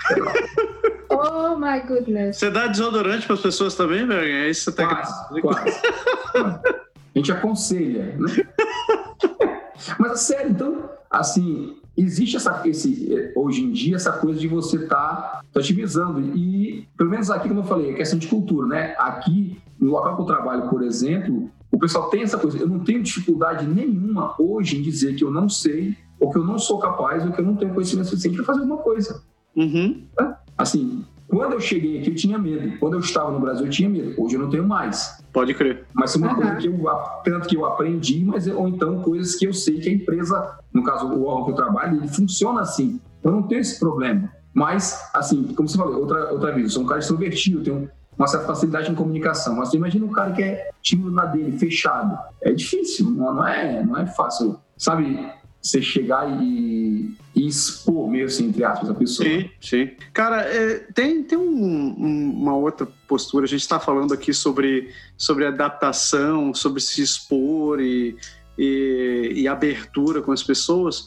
Oh my goodness. Você dá desodorante para as pessoas também, velho? É isso que você quase, quase. A gente aconselha, né? Mas sério, então, assim, existe essa, esse, hoje em dia essa coisa de você estar tá, otimizando. E, pelo menos aqui, como eu falei, é questão de cultura, né? Aqui, no local que eu trabalho, por exemplo, o pessoal tem essa coisa. Eu não tenho dificuldade nenhuma hoje em dizer que eu não sei, ou que eu não sou capaz, ou que eu não tenho conhecimento suficiente para fazer alguma coisa. Uhum. Assim, quando eu cheguei aqui, eu tinha medo. Quando eu estava no Brasil, eu tinha medo. Hoje eu não tenho mais. Pode crer. Mas é uma uhum. coisa que eu, tanto que eu aprendi, mas ou então coisas que eu sei que a empresa, no caso o órgão que eu trabalho, ele funciona assim. Eu não tenho esse problema. Mas, assim, como você falou, outra, outra vez, eu sou um cara extrovertido, tenho uma certa facilidade em comunicação. Mas você imagina um cara que é tímido na dele, fechado. É difícil, não, não, é, não é fácil. Sabe, você chegar e, e, expor, meio assim, entre aspas, a pessoa. Sim, sim. Cara, é, tem, tem um, um, uma outra postura. A gente está falando aqui sobre, sobre adaptação, sobre se expor e, e, e abertura com as pessoas,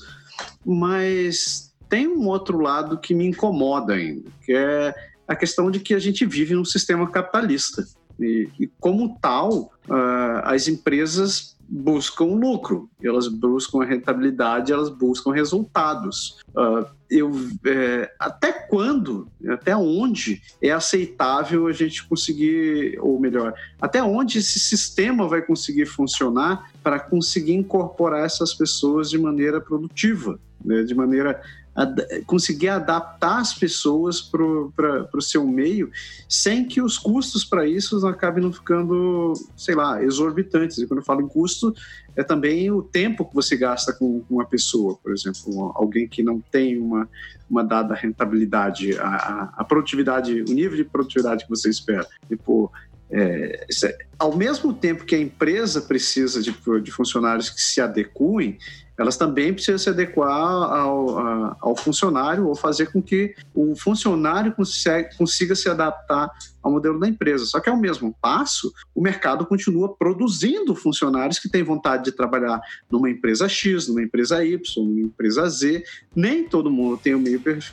mas tem um outro lado que me incomoda ainda, que é a questão de que a gente vive num sistema capitalista. E, e como tal, uh, as empresas buscam lucro, elas buscam rentabilidade, elas buscam resultados. Uh, eu, é, até quando, até onde é aceitável a gente conseguir, ou melhor, até onde esse sistema vai conseguir funcionar para conseguir incorporar essas pessoas de maneira produtiva, né, de maneira ad conseguir adaptar as pessoas para o seu meio sem que os custos para isso acabem não ficando, sei lá, exorbitantes. E quando eu falo em custo, é também o tempo que você gasta com uma pessoa, por exemplo, alguém que não tem uma, uma dada rentabilidade, a, a, produtividade, o nível de produtividade que você espera. Tipo, é, é, ao mesmo tempo que a empresa precisa de, de funcionários que se adequem, elas também precisam se adequar ao, a, ao funcionário ou fazer com que o funcionário consiga, consiga se adaptar ao modelo da empresa. Só que, ao mesmo passo, o mercado continua produzindo funcionários que têm vontade de trabalhar numa empresa X, numa empresa Y, numa empresa Z. Nem todo mundo tem o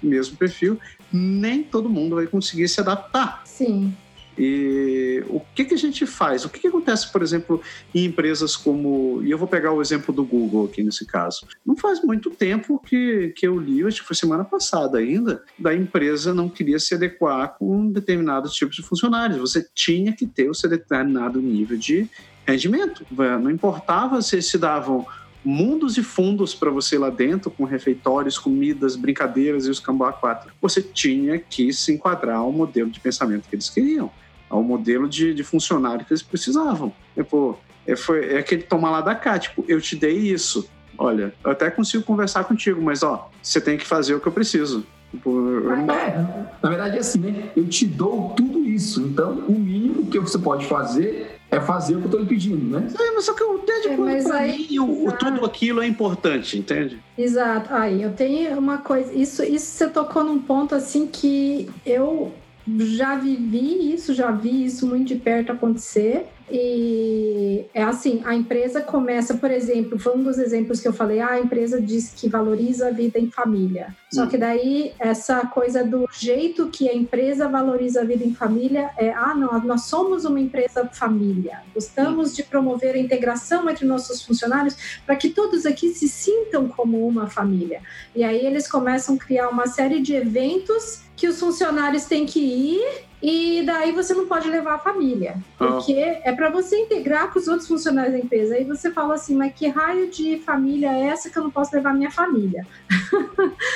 mesmo perfil, nem todo mundo vai conseguir se adaptar. Sim. E o que, que a gente faz? O que, que acontece, por exemplo, em empresas como. E eu vou pegar o exemplo do Google aqui nesse caso. Não faz muito tempo que, que eu li, acho que foi semana passada ainda, da empresa não queria se adequar com determinados tipos de funcionários. Você tinha que ter o seu determinado nível de rendimento. Não importava se se davam mundos e fundos para você lá dentro, com refeitórios, comidas, brincadeiras e os cambá 4. Você tinha que se enquadrar ao modelo de pensamento que eles queriam ao modelo de, de funcionário que eles precisavam. Tipo, é, foi, é aquele tomar lá da cá, tipo, eu te dei isso. Olha, eu até consigo conversar contigo, mas ó, você tem que fazer o que eu preciso. Tipo, eu... é, na verdade é assim, né? Eu te dou tudo isso, então o mínimo que você pode fazer é fazer o que eu tô lhe pedindo, né? É, mas só que eu entendo é, mas aí, mim, o, tudo aquilo é importante, entende? Exato. Aí eu tenho uma coisa, isso, isso você tocou num ponto assim que eu já vivi isso, já vi isso muito de perto acontecer. E é assim, a empresa começa, por exemplo, foi um dos exemplos que eu falei, ah, a empresa diz que valoriza a vida em família. Só hum. que daí essa coisa do jeito que a empresa valoriza a vida em família é, ah, não, nós somos uma empresa família. Gostamos hum. de promover a integração entre nossos funcionários para que todos aqui se sintam como uma família. E aí eles começam a criar uma série de eventos que os funcionários têm que ir e daí você não pode levar a família, Ah. porque é para você integrar com os outros funcionários da empresa. Aí você fala assim, mas que raio de família é essa que eu não posso levar minha família?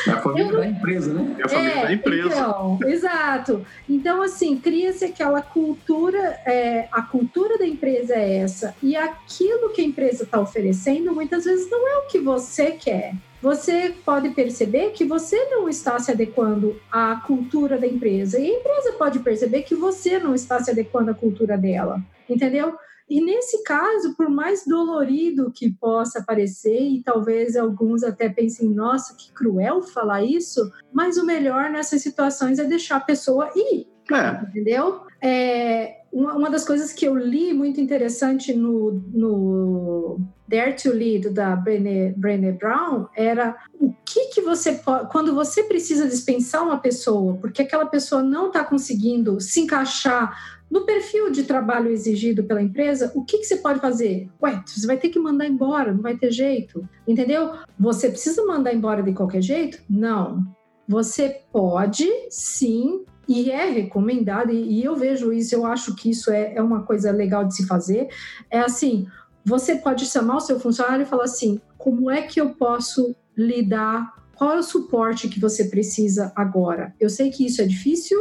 É a família Eu- da empresa, né? É a família da empresa. Então, exato. Então, assim, cria-se aquela cultura, é, a cultura da empresa é essa, e aquilo que a empresa está oferecendo muitas vezes não é o que você quer. Você pode perceber que você não está se adequando à cultura da empresa, e a empresa pode perceber que você não está se adequando à cultura dela, entendeu? E nesse caso, por mais dolorido que possa parecer, e talvez alguns até pensem, nossa, que cruel falar isso, mas o melhor nessas situações é deixar a pessoa ir, É, entendeu? É, uma, uma das coisas que eu li muito interessante no, no Dare to Lead da Brené, Brené Brown era o que, que você pode. Quando você precisa dispensar uma pessoa, porque aquela pessoa não está conseguindo se encaixar no perfil de trabalho exigido pela empresa, o que, que você pode fazer? Ué, você vai ter que mandar embora, não vai ter jeito, entendeu? Você precisa mandar embora de qualquer jeito? Não. Você pode, sim, e é recomendado, e, e eu vejo isso, eu acho que isso é, é uma coisa legal de se fazer. É assim: você pode chamar o seu funcionário e falar assim: como é que eu posso lidar? Qual é o suporte que você precisa agora? Eu sei que isso é difícil,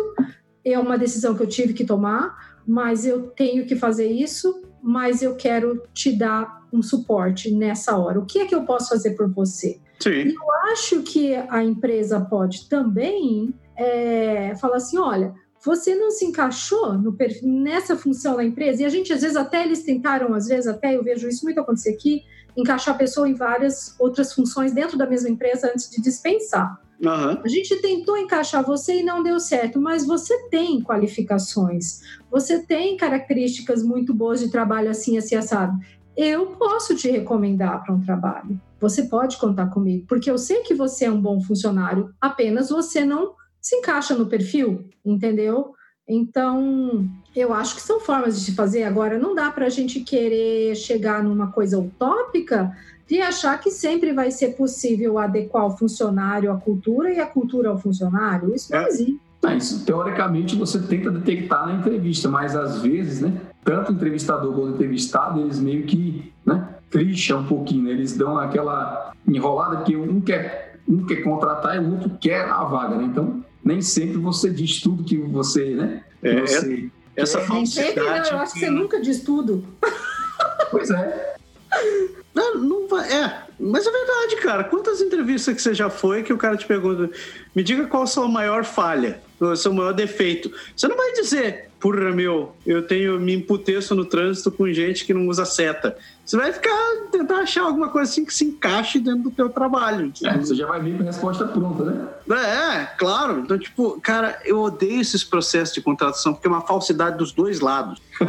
é uma decisão que eu tive que tomar, mas eu tenho que fazer isso, mas eu quero te dar um suporte nessa hora. O que é que eu posso fazer por você? sim. acho que a empresa pode também é, falar assim: olha, você não se encaixou perfil, nessa função da empresa, e a gente, às vezes, até eles tentaram, às vezes, até eu vejo isso muito acontecer aqui, encaixar a pessoa em várias outras funções dentro da mesma empresa antes de dispensar. Aham. A gente tentou encaixar você e não deu certo, mas você tem qualificações, você tem características muito boas de trabalho assim, assim, assado. Eu posso te recomendar para um trabalho. Você pode contar comigo, porque eu sei que você é um bom funcionário, apenas você não se encaixa no perfil, entendeu? Então, eu acho que são formas de se fazer. Agora, não dá para a gente querer chegar numa coisa utópica de achar que sempre vai ser possível adequar o funcionário à cultura e a cultura ao funcionário. Isso não É. existe. Ah, isso, teoricamente você tenta detectar na entrevista, mas às vezes, né, tanto o entrevistador quanto o entrevistado, eles meio que, né, tricham um pouquinho, né? eles dão aquela enrolada que um quer, um quer contratar e o outro quer a vaga, né? Então, nem sempre você diz tudo que você, né, que É, você... Essa Nem sempre, não, falsidade. eu acho que você nunca diz tudo. Pois é, Não, não vai. É, mas é verdade, cara. Quantas entrevistas que você já foi que o cara te pergunta, me diga qual a sua maior falha, o seu maior defeito. Você não vai dizer, porra, meu, eu tenho me emputeço no trânsito com gente que não usa seta. Você vai ficar tentar achar alguma coisa assim que se encaixe dentro do teu trabalho. é, você já vai vir com a resposta pronta, né? É, claro. Então, tipo, cara, eu odeio esses processos de contratação porque é uma falsidade dos dois lados.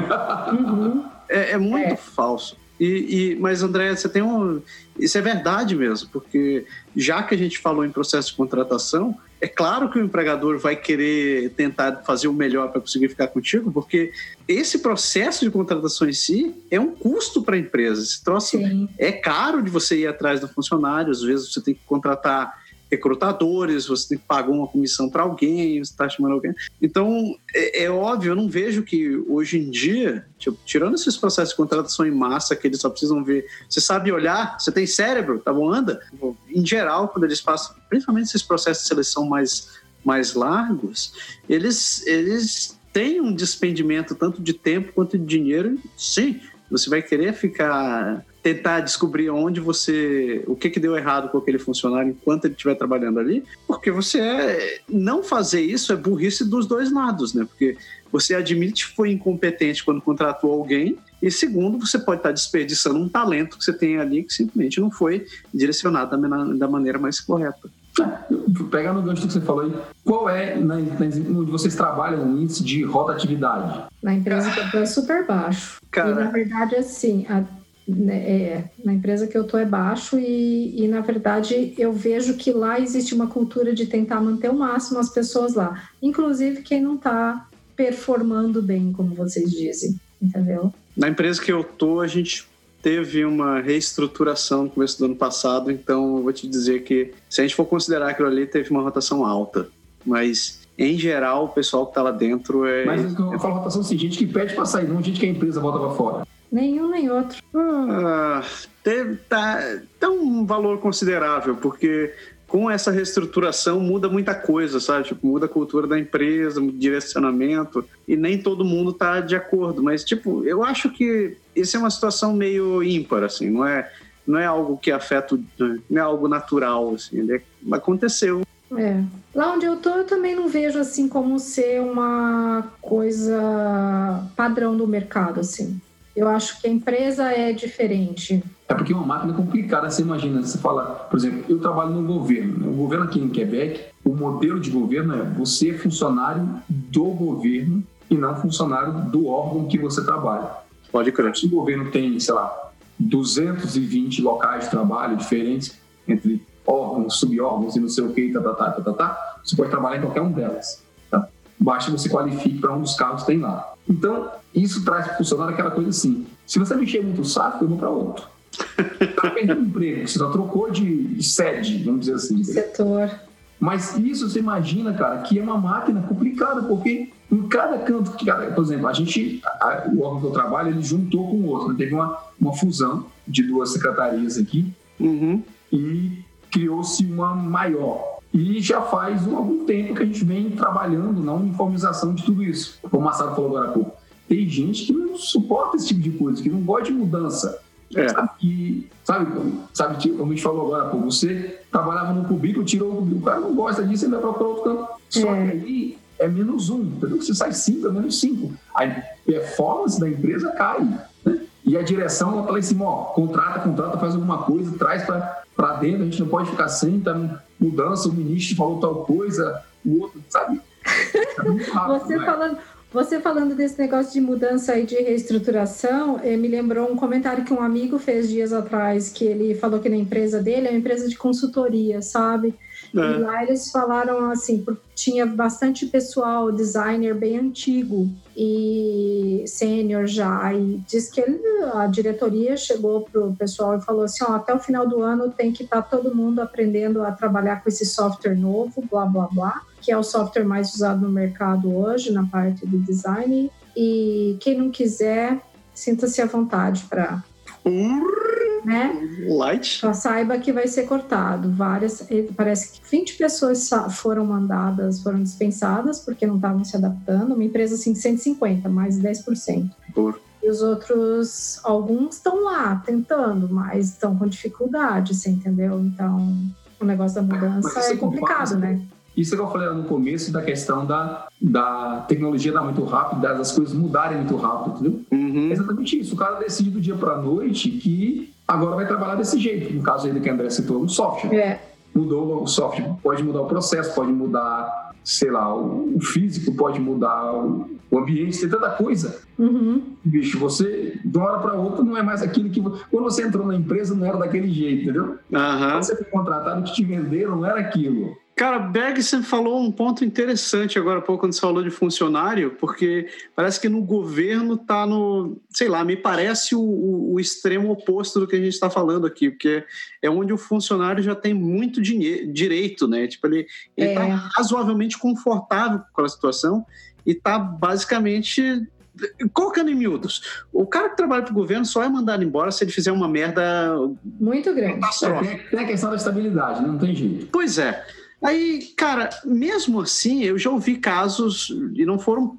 Uhum. É, é muito É. falso. E, e- mas, André, você tem um. Isso é verdade mesmo, porque já que a gente falou em processo de contratação, é claro que o empregador vai querer tentar fazer o melhor para conseguir ficar contigo, porque esse processo de contratação em si é um custo para a empresa. Esse troço Sim. é caro de você ir atrás do funcionário, às vezes você tem que contratar recrutadores, você pagar uma comissão para alguém, você está chamando alguém. Então, é, é óbvio, eu não vejo que hoje em dia, tipo, tirando esses processos de contratação em massa que eles só precisam ver, você sabe olhar, você tem cérebro, tá bom, anda. Em geral, quando eles passam, principalmente esses processos de seleção mais, mais largos, eles, eles têm um despendimento tanto de tempo quanto de dinheiro, sim, você vai querer ficar tentar descobrir onde você o que que deu errado com aquele funcionário enquanto ele estiver trabalhando ali porque você é, não fazer isso é burrice dos dois lados né porque você admite que foi incompetente quando contratou alguém e segundo você pode estar desperdiçando um talento que você tem ali que simplesmente não foi direcionado da, maneira mais correta Pega no gancho do que você falou aí, qual é, na, na, onde vocês trabalham, o índice de rotatividade? Na empresa que eu tô é super baixo. Cara. E na verdade, assim, a- né, é, na empresa que eu tô é baixo e, e, na verdade, eu vejo que lá existe uma cultura de tentar manter o máximo as pessoas lá. Inclusive quem não tá performando bem, como vocês dizem, entendeu? Na empresa que eu tô, a gente teve uma reestruturação no começo do ano passado, então eu vou te dizer que se a gente for considerar aquilo ali, teve uma rotação alta. Mas em geral, o pessoal que está lá dentro é. Mas eu falo rotação assim, gente que pede para sair, não gente que a empresa volta para fora. Nenhum nem outro. Ah, tem, tá, tem um valor considerável, porque com essa reestruturação muda muita coisa, sabe? Tipo, muda a cultura da empresa, muda o direcionamento, e nem todo mundo tá de acordo. Mas, tipo, eu acho que isso é uma situação meio ímpar, assim, não é, não é algo que afeta, não é algo natural, assim, é, aconteceu. É. Lá onde eu tô, eu também não vejo assim como ser uma coisa padrão do mercado, assim. Eu acho que a empresa é diferente. É porque é uma máquina complicada, você imagina, você fala, por exemplo, eu trabalho no governo, né? o governo aqui em Quebec, o modelo de governo é você é funcionário do governo e não funcionário do órgão que você trabalha. Pode crer. Se o governo tem, sei lá, 220 locais de trabalho diferentes entre órgãos, subórgãos e não sei o que, tá, tá, tá, tá, tá, tá, você pode trabalhar em qualquer um delas. Tá? Basta você qualifique para um dos cargos que tem lá. Então, isso traz para o funcionário aquela coisa assim: se você mexer muito o saco, eu vou para outro. Está perdendo emprego, você já trocou de sede, vamos dizer assim. Setor. Mas isso você imagina, cara, que é uma máquina complicada, porque em cada canto, por exemplo, a gente, a, o órgão que eu trabalho, ele juntou com o outro. Né? Teve uma, uma fusão de duas secretarias aqui uhum. e criou-se uma maior. E já faz algum tempo que a gente vem trabalhando na uniformização de tudo isso. Como o Massado falou agora há pouco. Tem gente que não suporta esse tipo de coisa, que não gosta de mudança. É. Sabe, que, sabe, sabe, como a gente falou agora, pô, você trabalhava no cubículo, tirou o cubículo, o cara não gosta disso, ele vai para outro canto. Só é. que aí é menos um, entendeu? Você sai cinco, é menos cinco. A performance da empresa cai. Né? E a direção, ela fala assim, ó, contrata, contrata, faz alguma coisa, traz para dentro, a gente não pode ficar sem, tá mudança, o ministro falou tal coisa, o outro, sabe? É rápido, Você né? falando você falando desse negócio de mudança e de reestruturação, eh, me lembrou um comentário que um amigo fez dias atrás, que ele falou que na empresa dele é uma empresa de consultoria, sabe? É. E lá eles falaram assim, tinha bastante pessoal, designer bem antigo e sênior já, e diz que ele, a diretoria chegou pro pessoal e falou assim, ó, até o final do ano tem que estar tá todo mundo aprendendo a trabalhar com esse software novo, blá, blá, blá que é o software mais usado no mercado hoje, na parte do design. E quem não quiser, sinta-se à vontade para. Né? Light. Só saiba que vai ser cortado. Várias, parece que 20 pessoas foram mandadas, foram dispensadas porque não estavam se adaptando. Uma empresa assim, 150, mais 10%. Por. E os outros, alguns estão lá tentando, mas estão com dificuldade, você entendeu? Então, o negócio da mudança é complicado, né? Isso é que eu falei no começo da questão da, da tecnologia dar muito rápido, das coisas mudarem muito rápido, entendeu? Uhum. É exatamente isso. O cara decide do dia para a noite que agora vai trabalhar desse jeito. No caso aí que a André citou, no software. É. Mudou o software, pode mudar o processo, pode mudar, sei lá, o físico, pode mudar o ambiente, tem tanta coisa. Uhum. Bicho, você, de uma hora para outra, não é mais aquilo que. Quando você entrou na empresa, não era daquele jeito, entendeu? Uhum. Quando você foi contratado, o que te venderam não era aquilo. Cara, Berg, você falou um ponto interessante agora há pouco quando você falou de funcionário, porque parece que no governo está no, sei lá, me parece o, o, o, extremo oposto do que a gente está falando aqui, porque é onde o funcionário já tem muito dinheiro, direito, né? Tipo, ele está é. razoavelmente confortável com a situação e está basicamente colocando em miúdos. O cara que trabalha para o governo só é mandado embora se ele fizer uma merda muito grande. É, tem a questão da estabilidade, não tem jeito. Pois é. Aí, cara, mesmo assim, eu já ouvi casos, e não foram,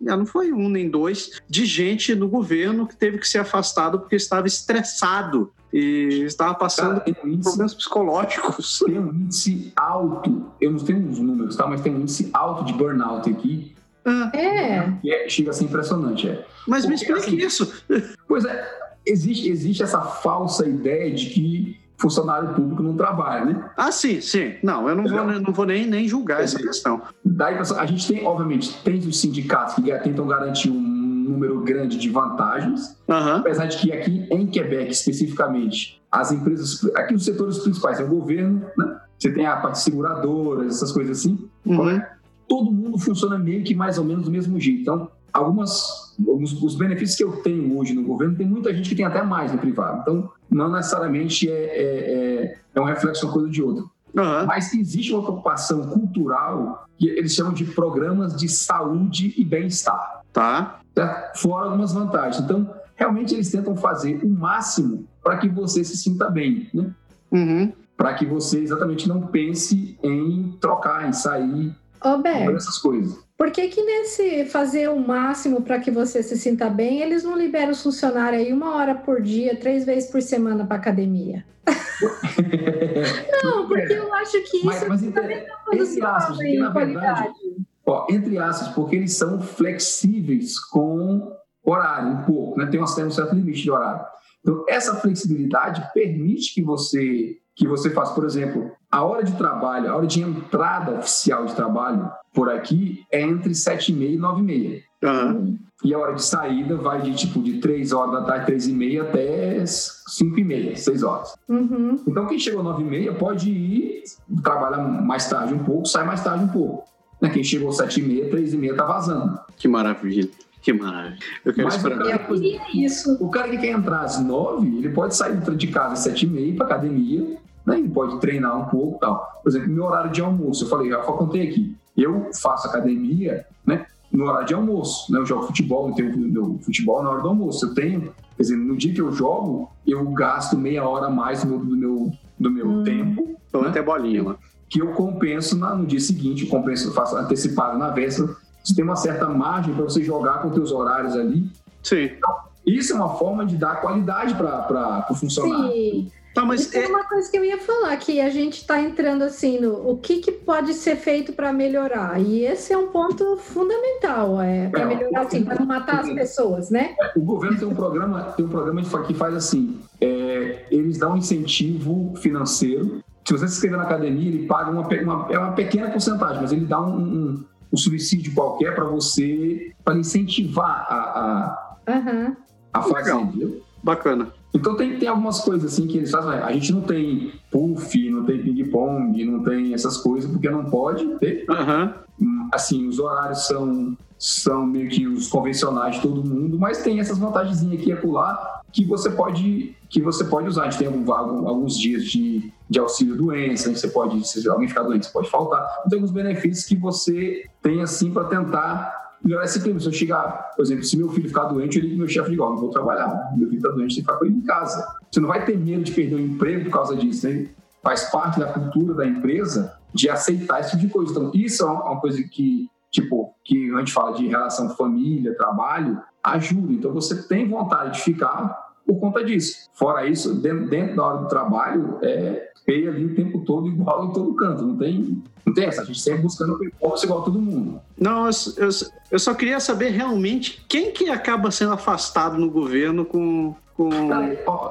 não foi um nem dois, de gente no governo que teve que ser afastado porque estava estressado e estava passando cara, um índice, problemas psicológicos. Tem um índice alto, eu não tenho os números, tá? mas tem um índice alto de burnout aqui. Ah. É. Que é, chega a ser impressionante, é. Mas porque, me explique assim, isso. Pois é, existe, existe essa falsa ideia de que funcionário público não trabalha, né? Ah, sim, sim. Não, eu não vou, não vou nem, nem julgar essa questão. Daí, a gente tem, obviamente, tem os sindicatos que tentam garantir um número grande de vantagens, uhum. apesar de que aqui em Quebec, especificamente, as empresas, aqui os setores principais, é o governo, né? Você tem a parte seguradora, essas coisas assim. Uhum. Todo mundo funciona meio que mais ou menos do mesmo jeito. Então, algumas os, os, benefícios que eu tenho hoje no governo, tem muita gente que tem até mais no privado. Então, não necessariamente é, é, é, é um reflexo uma coisa de outra. Uhum. Mas existe uma preocupação cultural que eles chamam de programas de saúde e bem-estar. Tá. Certo? Fora algumas vantagens. Então, realmente eles tentam fazer o máximo para que você se sinta bem, né? Uhum. Para que você exatamente não pense em trocar, em sair, Roberto, essas coisas. Por que, que nesse fazer o máximo para que você se sinta bem, eles não liberam os funcionários aí uma hora por dia, três vezes por semana para academia? não, porque eu acho que isso mas, mas fundamental entre aspas, porque, na verdade, ó, entre aspas, porque eles são flexíveis com horário, um pouco, né? Tem um certo limite de horário. Então, essa flexibilidade permite que você que você faça, por exemplo, a hora de trabalho, a hora de entrada oficial de trabalho por aqui é entre 7 e meia e 9 e meia. Uhum. E a hora de saída vai de tipo de 3 horas da tarde, 3 e meia até 5 e meia, 6 horas. Uhum. Então quem chegou 9 e meia pode ir trabalhar mais tarde um pouco, sai mais tarde um pouco. Né? Quem chegou 7 e meia, 3 e meia tá vazando. Que maravilha. Que maravilha. Eu quero Mas esperar. o cara, Eu queria isso. o cara que quer entrar às 9, ele pode sair de casa às 7 e meia para academia, né? ele pode treinar um pouco e tal. Por exemplo, meu horário de almoço, eu falei, já contei aqui, eu faço academia né, no horário de almoço. Né? Eu jogo futebol, eu tenho meu futebol na hora do almoço. Eu tenho, quer dizer, no dia que eu jogo, eu gasto meia hora a mais do meu, do meu, do meu Hum. tempo, Tô né? até bolinha lá. que eu compenso na- no dia seguinte, eu compenso, faço antecipado na véspera. Você tem uma certa margem para você jogar com teus horários ali. Sim. Isso é uma forma de dar qualidade para o funcionário. Sim. Tá, mas Isso é é, uma coisa que eu ia falar, que a gente está entrando assim no o que, que pode ser feito para melhorar. E esse é um ponto fundamental, é, para É, melhorar assim, para não matar as pessoas, né? O governo tem um programa, tem um programa de- que faz assim: é, eles dão um incentivo financeiro. Se você se inscrever na academia, ele paga uma, uma- é uma pequena porcentagem, mas ele dá um, um, um subsídio qualquer para você, para incentivar a, a, a fazer, Legal. bacana. Então tem, tem algumas coisas assim que eles fazem. A gente não tem puff, não tem ping-pong, não tem essas coisas, porque não pode ter. Aham. Hum, Assim, os horários são, são meio que os convencionais de todo mundo, mas tem essas vantagens aqui e acolá que você pode que você pode usar. A gente tem algum- alguns dias de, de auxílio doença, né? você pode, se alguém ficar doente, você pode faltar. Então, tem alguns benefícios que você tem assim para tentar melhorar esse clima. Se eu chegar, por exemplo, se meu filho ficar doente, eu ligo meu chefe e digo, ó, não vou trabalhar, meu filho está doente, que ficar com ele em casa. Você não vai ter medo de perder o emprego por causa disso, né? Faz parte da cultura da empresa de aceitar esse tipo de coisa. Então, isso é uma coisa que, tipo, que a gente fala de relação família, trabalho, ajuda. Então, você tem vontade de ficar por conta disso. Fora isso, dentro, dentro da hora do trabalho, é pay ali o tempo todo igual em todo canto. Não tem, não tem essa. A gente sempre buscando performance igual todo mundo. Não, eu, eu, eu só queria saber realmente quem que acaba sendo afastado no governo com. com...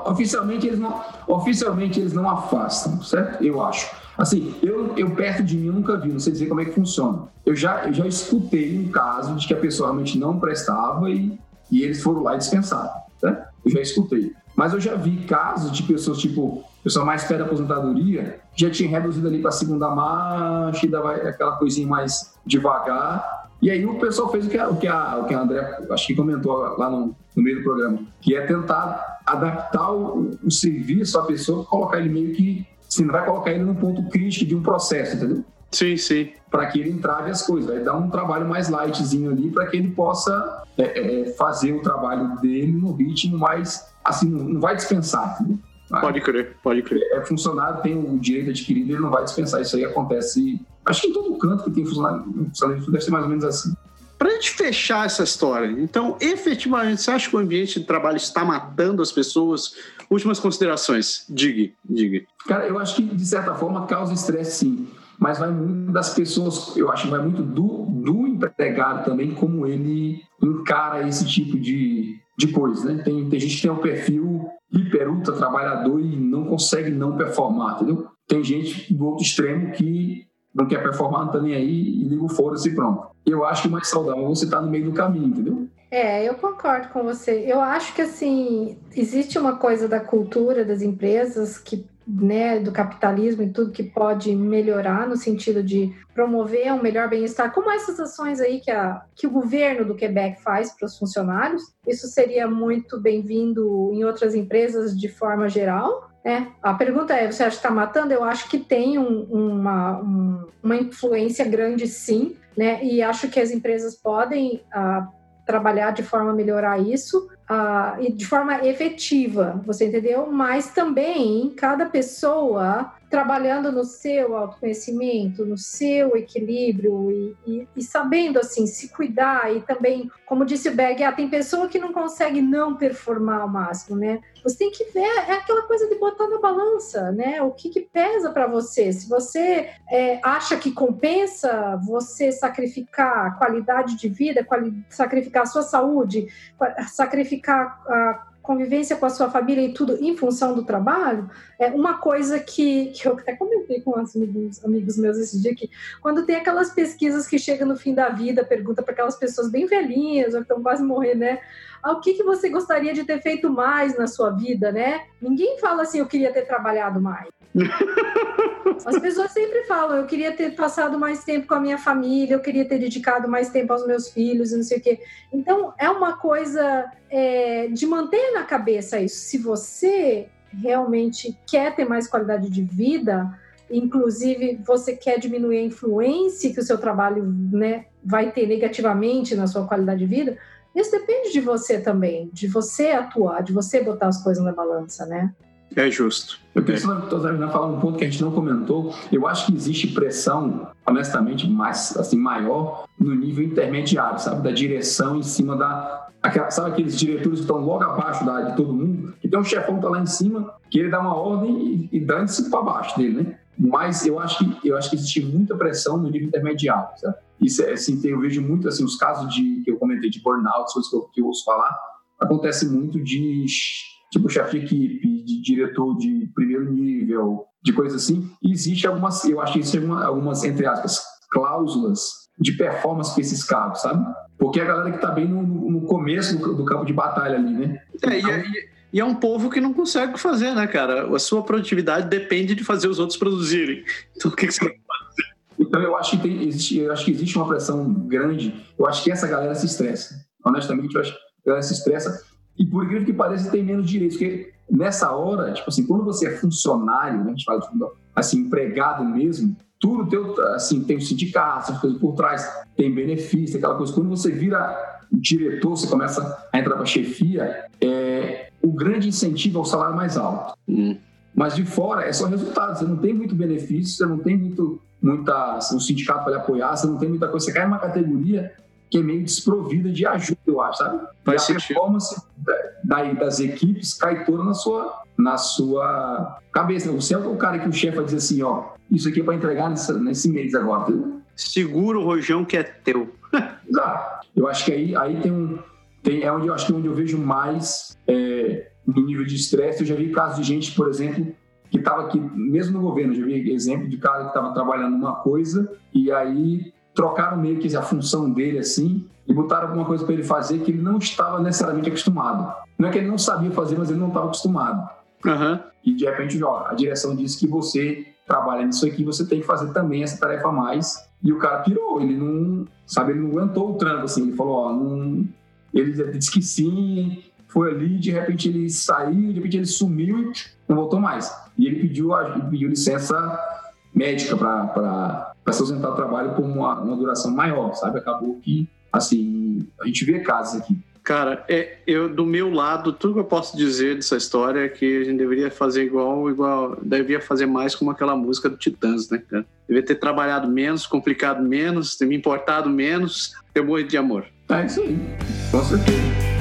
Oficialmente eles não, oficialmente eles não afastam, certo? Eu acho. Assim, eu, eu perto de mim eu nunca vi, não sei dizer como é que funciona. Eu já, eu já escutei um caso de que a pessoa realmente não prestava e, e eles foram lá e dispensaram, certo? Eu já escutei. Mas eu já vi casos de pessoas, tipo, pessoa mais perto da aposentadoria, já tinha reduzido ali para a segunda marcha, dava aquela coisinha mais devagar. E aí o pessoal fez o que a, o que a, o que a André, acho que comentou lá no, no meio do programa, que é tentar adaptar o, o serviço à pessoa, colocar ele meio que, assim, não vai colocar ele num ponto crítico de um processo, entendeu? Sim, sim. Para que ele entrave as coisas, vai dar um trabalho mais lightzinho ali para que ele possa é, é, fazer o trabalho dele no ritmo mais, assim, não, vai dispensar, entendeu? Vai. Pode crer, pode crer. é funcionário, tem o direito adquirido, ele não vai dispensar. Isso aí acontece, acho que em todo canto que tem funcionário, funcionário deve ser mais ou menos assim. Para a gente fechar essa história, então, efetivamente, você acha que o ambiente de trabalho está matando as pessoas? Últimas considerações. Diga, diga. Cara, eu acho que de certa forma causa estresse sim, mas vai muito das pessoas, eu acho que vai muito do, do empregado também, como ele encara esse tipo de, de coisa, né? Tem, tem gente que tem um perfil hiper ultra trabalhador e não consegue não performar, entendeu? Tem gente do outro extremo que não quer performar, não tá nem aí e liga o foda-se e pronto. Eu acho que o mais saudável é você tá no meio do caminho, entendeu? É, eu concordo com você. Eu acho que assim existe uma coisa da cultura das empresas que, né, do capitalismo e tudo que pode melhorar no sentido de promover um melhor bem-estar, como essas ações aí que, a, que o governo do Quebec faz para os funcionários. Isso seria muito bem-vindo em outras empresas de forma geral. É, a pergunta é: você acha que está matando? Eu acho que tem um, uma, um, uma influência grande, sim, né? E acho que as empresas podem uh, trabalhar de forma a melhorar isso uh, de forma efetiva, você entendeu? Mas também cada pessoa trabalhando no seu autoconhecimento, no seu equilíbrio e, e, e, sabendo assim se cuidar e também, como disse o Berg, ah, tem pessoa que não consegue não performar ao máximo, né? Você tem que ver é aquela coisa de botar na balança, né? O que, que pesa para você? Se você é, acha que compensa você sacrificar a qualidade de vida, quali sacrificar a sua saúde, sacrificar a convivência com a sua família e tudo em função do trabalho, é uma coisa que, que eu até comentei com amigos, amigos meus esse dia que quando tem aquelas pesquisas que chegam no fim da vida, pergunta para aquelas pessoas bem velhinhas ou que estão quase morrendo, né? Ah, o que, que você gostaria de ter feito mais na sua vida, né? Ninguém fala assim, eu queria ter trabalhado mais. As pessoas sempre falam, eu queria ter passado mais tempo com a minha família, eu queria ter dedicado mais tempo aos meus filhos e não sei o quê. Então, é uma coisa é, de manter na cabeça isso. Se você realmente quer ter mais qualidade de vida, inclusive você quer diminuir a influência que o seu trabalho né, vai ter negativamente na sua qualidade de vida, isso depende de você também, de você atuar, de você botar as coisas na balança, né? É justo. Eu queria é. falar um ponto que a gente não comentou. Eu acho que existe pressão, honestamente, mais assim maior no nível intermediário, sabe, da direção em cima da aquela, sabe aqueles diretores que estão logo abaixo da, de todo mundo, que tem um chefão que tá lá em cima, que ele dá uma ordem e, e dane-se para baixo dele, né? Mas eu acho que eu acho que existe muita pressão no nível intermediário, sabe? Isso é, assim, eu vejo muito assim os casos de que eu comentei de burnout, coisas que eu, que eu ouço falar, acontece muito de tipo chefe de equipe, de diretor de primeiro nível, de coisas assim. E existe algumas, eu acho que é algumas entre aspas cláusulas de performance para esses cargos, sabe? Porque a galera que está bem no, no começo do, do, campo de batalha ali, né? É, então, e, e, é um povo que não consegue fazer, né, cara? A sua produtividade depende de fazer os outros produzirem. Então, o que, que você vai fazer? Então eu acho que tem, existe, eu acho que existe uma pressão grande. Eu acho que essa galera se estressa. Honestamente, eu acho que a galera se estressa. E por incrível que pareça, tem menos direitos. Porque nessa hora, tipo assim, quando você é funcionário, né, a gente fala de assim, empregado mesmo, tudo teu, assim, tem o sindicato, as coisas por trás, tem benefício, aquela coisa. Quando você vira diretor, você começa a entrar para chefia, é, o grande incentivo é o salário mais alto. Hum. Mas de fora é só resultado, você não tem muito benefício, você não tem muito muita, um sindicato para lhe apoiar, você não tem muita coisa. Você cai numa categoria que é meio desprovida de ajuda, eu acho, sabe? Faz e a sentido. performance daí das equipes cai toda na sua, na sua cabeça. Você é o cara que o chefe vai dizer assim, ó, isso aqui é para entregar nesse, nesse mês agora. Segura o rojão que é teu. Exato. Eu acho que aí, aí tem um... Tem, é onde eu acho que é onde eu vejo mais é, no nível de estresse. Eu já vi casos de gente, por exemplo, que estava aqui, mesmo no governo, já vi exemplo de cara que estava trabalhando uma coisa e aí trocaram meio que a função dele assim e botaram alguma coisa para ele fazer que ele não estava necessariamente acostumado. Não é que ele não sabia fazer, mas ele não estava acostumado. Uhum. E de repente, ó, a direção disse que você trabalha nisso aqui, você tem que fazer também essa tarefa a mais. E o cara pirou, ele não, sabe, ele não aguentou o tranco assim. Ele falou, ó, não. Ele disse que sim, foi ali, de repente ele saiu, de repente ele sumiu e não voltou mais. E ele pediu, ele pediu licença médica para se ausentar do trabalho por uma, uma duração maior, sabe? Acabou que, assim, a gente vê casos aqui. Cara, é, eu do meu lado, tudo que eu posso dizer dessa história é que a gente deveria fazer igual, igual, deveria fazer mais como aquela música do Titãs, né, cara? Deveria ter trabalhado menos, complicado menos, ter me importado menos, ter morrido de amor. É isso aí, com certeza.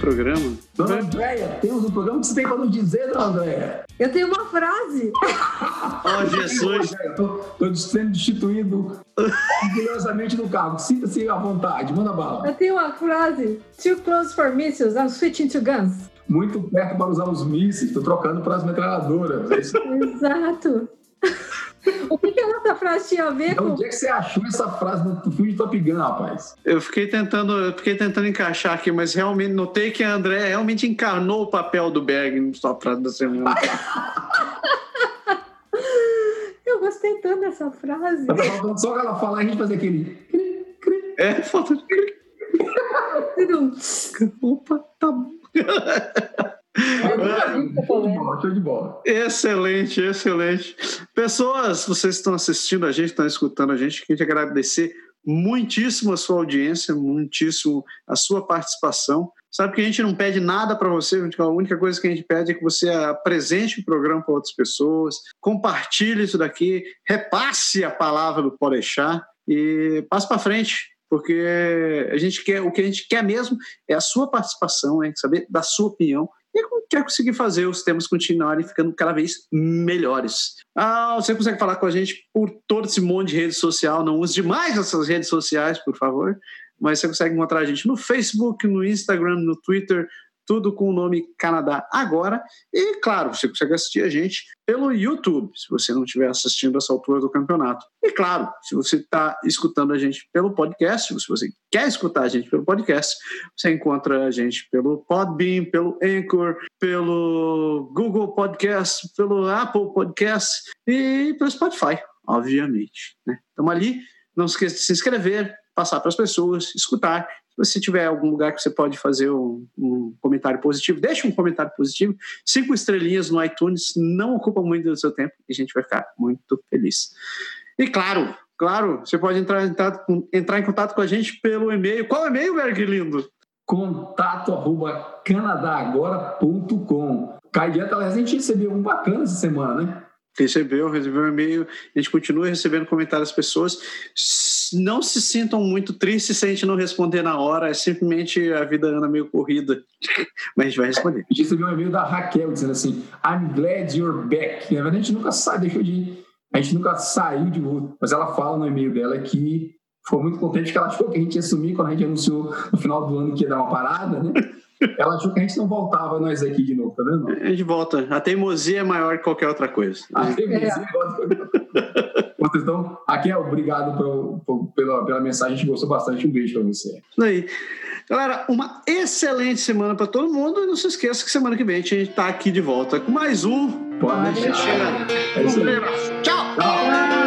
Programa. Dona Andréia, temos um programa que você tem para nos dizer, Dona Andréia? Eu tenho uma frase. oh, Jesus. Estou sendo destituído orgulhosamente no carro. Sinta-se à vontade, manda bala. Eu tenho uma frase. Too close for missiles, I'm switching to guns. Muito perto para usar os mísseis, estou trocando para as metralhadoras. É Exato. O que, que essa frase tinha a ver Então, com. onde é que você achou essa frase no filme de Top Gun, rapaz? Eu fiquei tentando, eu fiquei tentando encaixar aqui, mas realmente notei que a André realmente encarnou o papel do Berg no sua frase da semana. Eu gostei tanto dessa frase. Tá só ela falar e a gente fazer aquele. É, falta. Opa, tá bom. Show de bola, show de bola. Excelente, excelente. Pessoas, vocês estão assistindo a gente, estão escutando a gente, queria agradecer muitíssimo a sua audiência, muitíssimo a sua participação. Sabe que a gente não pede nada para você, a única coisa que a gente pede é que você apresente o programa para outras pessoas, compartilhe isso daqui, repasse a palavra do Podeixar e passe para frente, porque a gente quer, o que a gente quer mesmo é a sua participação, é saber da sua opinião quer conseguir fazer os temas continuarem ficando cada vez melhores. Ah, você consegue falar com a gente por todo esse monte de rede social, não use demais essas redes sociais, por favor, mas você consegue encontrar a gente no Facebook, no Instagram, no Twitter, tudo com o nome Canadá Agora. E, claro, você consegue assistir a gente pelo YouTube, se você não estiver assistindo essa altura do campeonato. E, claro, se você está escutando a gente pelo podcast, se você quer escutar a gente pelo podcast, você encontra a gente pelo Podbean, pelo Anchor, pelo Google Podcast, pelo Apple Podcast e pelo Spotify, obviamente. Né? Estamos ali. Não esqueça de se inscrever, passar para as pessoas, escutar se tiver algum lugar que você pode fazer um, um, comentário positivo, deixe um comentário positivo. Cinco estrelinhas no iTunes não ocupa muito do seu tempo e a gente vai ficar muito feliz. E claro, claro, você pode entrar, entrar, entrar em contato com a gente pelo e-mail. Qual e-mail, Berg lindo? Contato arroba canadagora.com. Aliás, a gente recebeu um bacana essa semana, né? Recebeu, recebeu um e-mail. A gente continua recebendo comentários das pessoas. Não se sintam muito tristes se a gente não responder na hora. É simplesmente a vida anda meio corrida. Mas a gente vai responder. A gente recebeu um e-mail da Raquel dizendo assim: I'm glad you're back. Na verdade, a gente nunca sai, deixou de. A gente nunca saiu de volta. Mas ela fala no e-mail dela que ficou muito contente que ela achou que a gente ia sumir quando a gente anunciou no final do ano que ia dar uma parada, né? Ela achou que a gente não voltava nós aqui de novo, tá vendo? A gente volta. A teimosia é maior que qualquer outra coisa. A teimosia é maior. Então, aqui é obrigado por, por, pela, pela mensagem, a gente gostou bastante. Um beijo para você. Isso aí. Galera, uma excelente semana para todo mundo. E não se esqueça que semana que vem a gente está aqui de volta com mais um. Pode deixar. É. Tchau. Tchau.